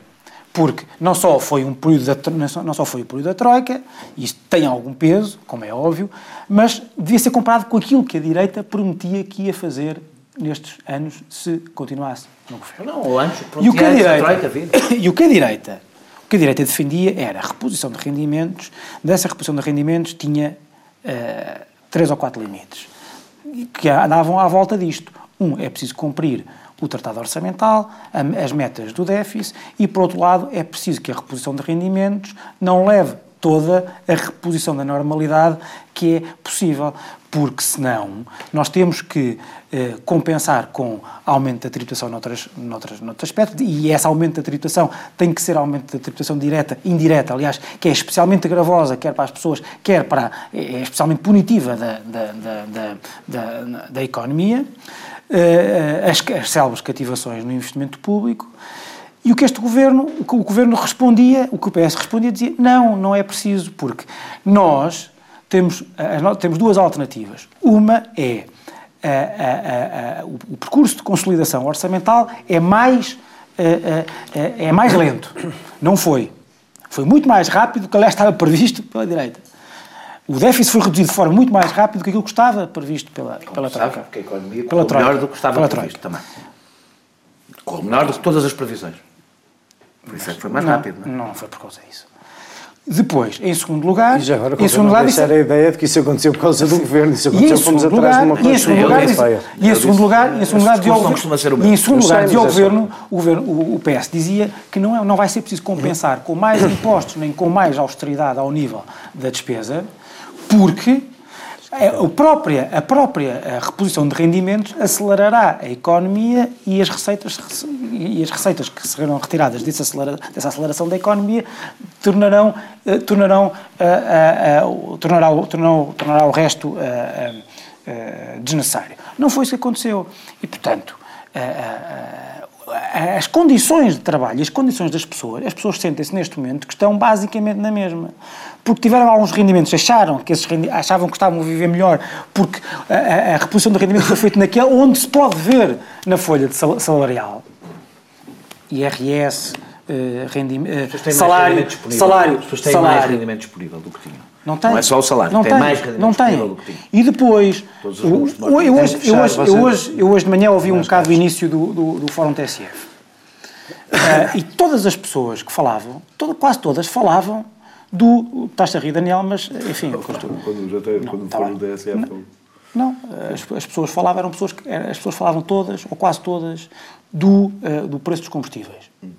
Porque não só foi um período da, não só foi o período da Troika, isto tem algum peso, como é óbvio, mas devia ser comparado com aquilo que a direita prometia que ia fazer nestes anos se continuasse no governo. Não, ou antes, e o que a direita, e o que a direita, o que a direita defendia era a reposição de rendimentos. Dessa reposição de rendimentos tinha uh, três ou quatro limites que andavam à volta disto. Um, é preciso cumprir o tratado orçamental, as metas do déficit e, por outro lado, é preciso que a reposição de rendimentos não leve toda a reposição da normalidade que é possível, porque senão nós temos que eh, compensar com aumento da tributação noutras, noutras, noutros aspectos, e esse aumento da tributação tem que ser aumento da tributação direta, indireta, aliás, que é especialmente gravosa, quer para as pessoas, quer para. é, é especialmente punitiva da, da, da, da, da economia, eh, as, as célebres cativações no investimento público. E o que este governo, o que o governo respondia, o que o PS respondia, dizia: não, não é preciso, porque nós temos, temos duas alternativas. Uma é a, a, a, o, percurso de consolidação orçamental é mais, é mais lento. Não foi. Foi muito mais rápido do que, aliás, estava previsto pela direita. O déficit foi reduzido de forma muito mais rápida do que aquilo que estava previsto pela, pela Troika. Porque a economia pela melhor do que estava previsto também. Com melhor do que todas as previsões. Por isso é que foi mais não, rápido. Não, é? não foi por causa disso. Depois, em segundo lugar. E já agora, em segundo lugar, deixar a ideia de que isso aconteceu por causa do governo, isso aconteceu, fomos lugar, atrás de uma coisa. E em segundo lugar, e em segundo lugar, em segundo lugar, e em segundo lugar, o governo, o governo, o PS dizia que não, é, não vai ser preciso compensar com mais impostos nem com mais austeridade ao nível da despesa, porque é, a própria, a própria a reposição de rendimentos acelerará a economia e as receitas, e as receitas que serão retiradas dessa, acelera, dessa aceleração da economia tornarão, uh, tornarão, uh, tornará, tornará, tornará o resto desnecessário. Não foi isso que aconteceu. E, portanto, as condições de trabalho as condições das pessoas, as pessoas sentem-se neste momento que estão basicamente na mesma. Porque tiveram alguns rendimentos, acharam que esses achavam que estavam a viver melhor, porque a, a, a reposição de rendimentos foi feita naquele onde se pode ver na folha de salarial. IRS, uh, rendi, uh, salário, salário, As pessoas têm salário. mais rendimento disponível do que tinham. Não tem. Não é só o salário, não tem, tem mais rendimento não tem. do que tinha. E depois, o, eu, hoje, eu, hoje, eu, hoje, eu hoje de manhã ouvi um bocado do início do, do, do Fórum TSF. Uh, e todas as pessoas que falavam, todo, quase todas falavam do. Estás a rir, Daniel, mas enfim. Quando, quando, já tem, quando tá for o DSF. Não, não as, as, pessoas falavam, eram pessoas que, as pessoas falavam todas, ou quase todas, do, uh, do preço dos combustíveis. Hum.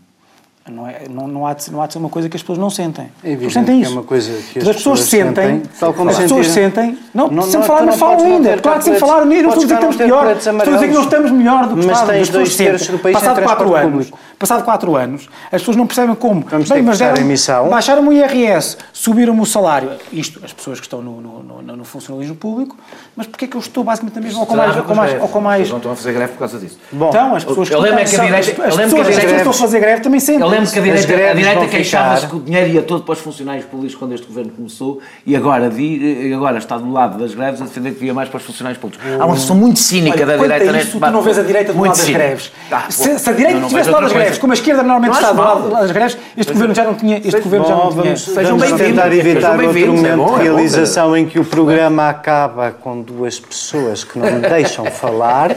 Não, é, não, não, há de, não há de ser uma coisa que as pessoas não sentem. É evidente sentem isso. é uma coisa que as, as pessoas, sentem, tal como as pessoas sentiram. sentem. Não, Não, sem não, falar, tu mas não falam não ainda. Claro que sem tapetes, falar nisso, não estou a dizer que não estamos pior. Estou a dizer que não estamos melhor do que Mas estávamos. tens As pessoas dois terços do país sem Passado quatro transporte anos, público. Passado quatro anos, as pessoas não percebem como. Vamos Bem, mas deram- emissão. baixaram o IRS, subiram o salário. Isto, as pessoas que estão no, no, no, no funcionalismo público. Mas porquê é que eu estou basicamente na mesma ou com mais... Ou com mais, ou com mais não estão a fazer greve por causa disso. Bom, então, as pessoas que eu lembro é que a estão- direita- as eu lembro pessoas que a as pessoas direita- que estão a fazer greve também sentem. Eu lembro que a direita, a greves direita queixava-se que o dinheiro ia todo para os funcionários públicos quando este governo começou e agora, di- agora está do lado das greves a defender que ia mais para os funcionários públicos. Há uma posição muito cínica Olha, da quanto a direita isso, tu não vês a direita do lado das greves. Tá, se, a direita vejo do lado das outra greves, coisa. como a esquerda normalmente está do lado das greves, este governo já não tinha. Este governo já não tinha. vamos, Sejam bem-vindos. tentar evitar outro é momento é de realização em que o programa acaba com duas pessoas que não me deixam falar.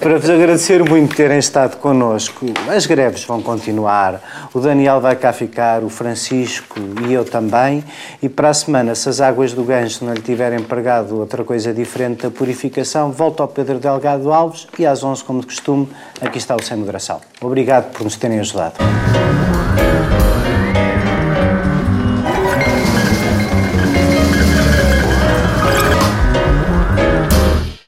Para vos agradecer muito terem estado connosco. As greves vão continuar. O Daniel vai cá ficar, o Francisco e eu também. E para a semana, se as águas do Gancho não lhe tiverem pregado outra coisa diferente da purificação, volta ao Pedro Delgado Alves e às 11, como de costume, aqui está o Sem Moderação. Obrigado por nos terem ajudado.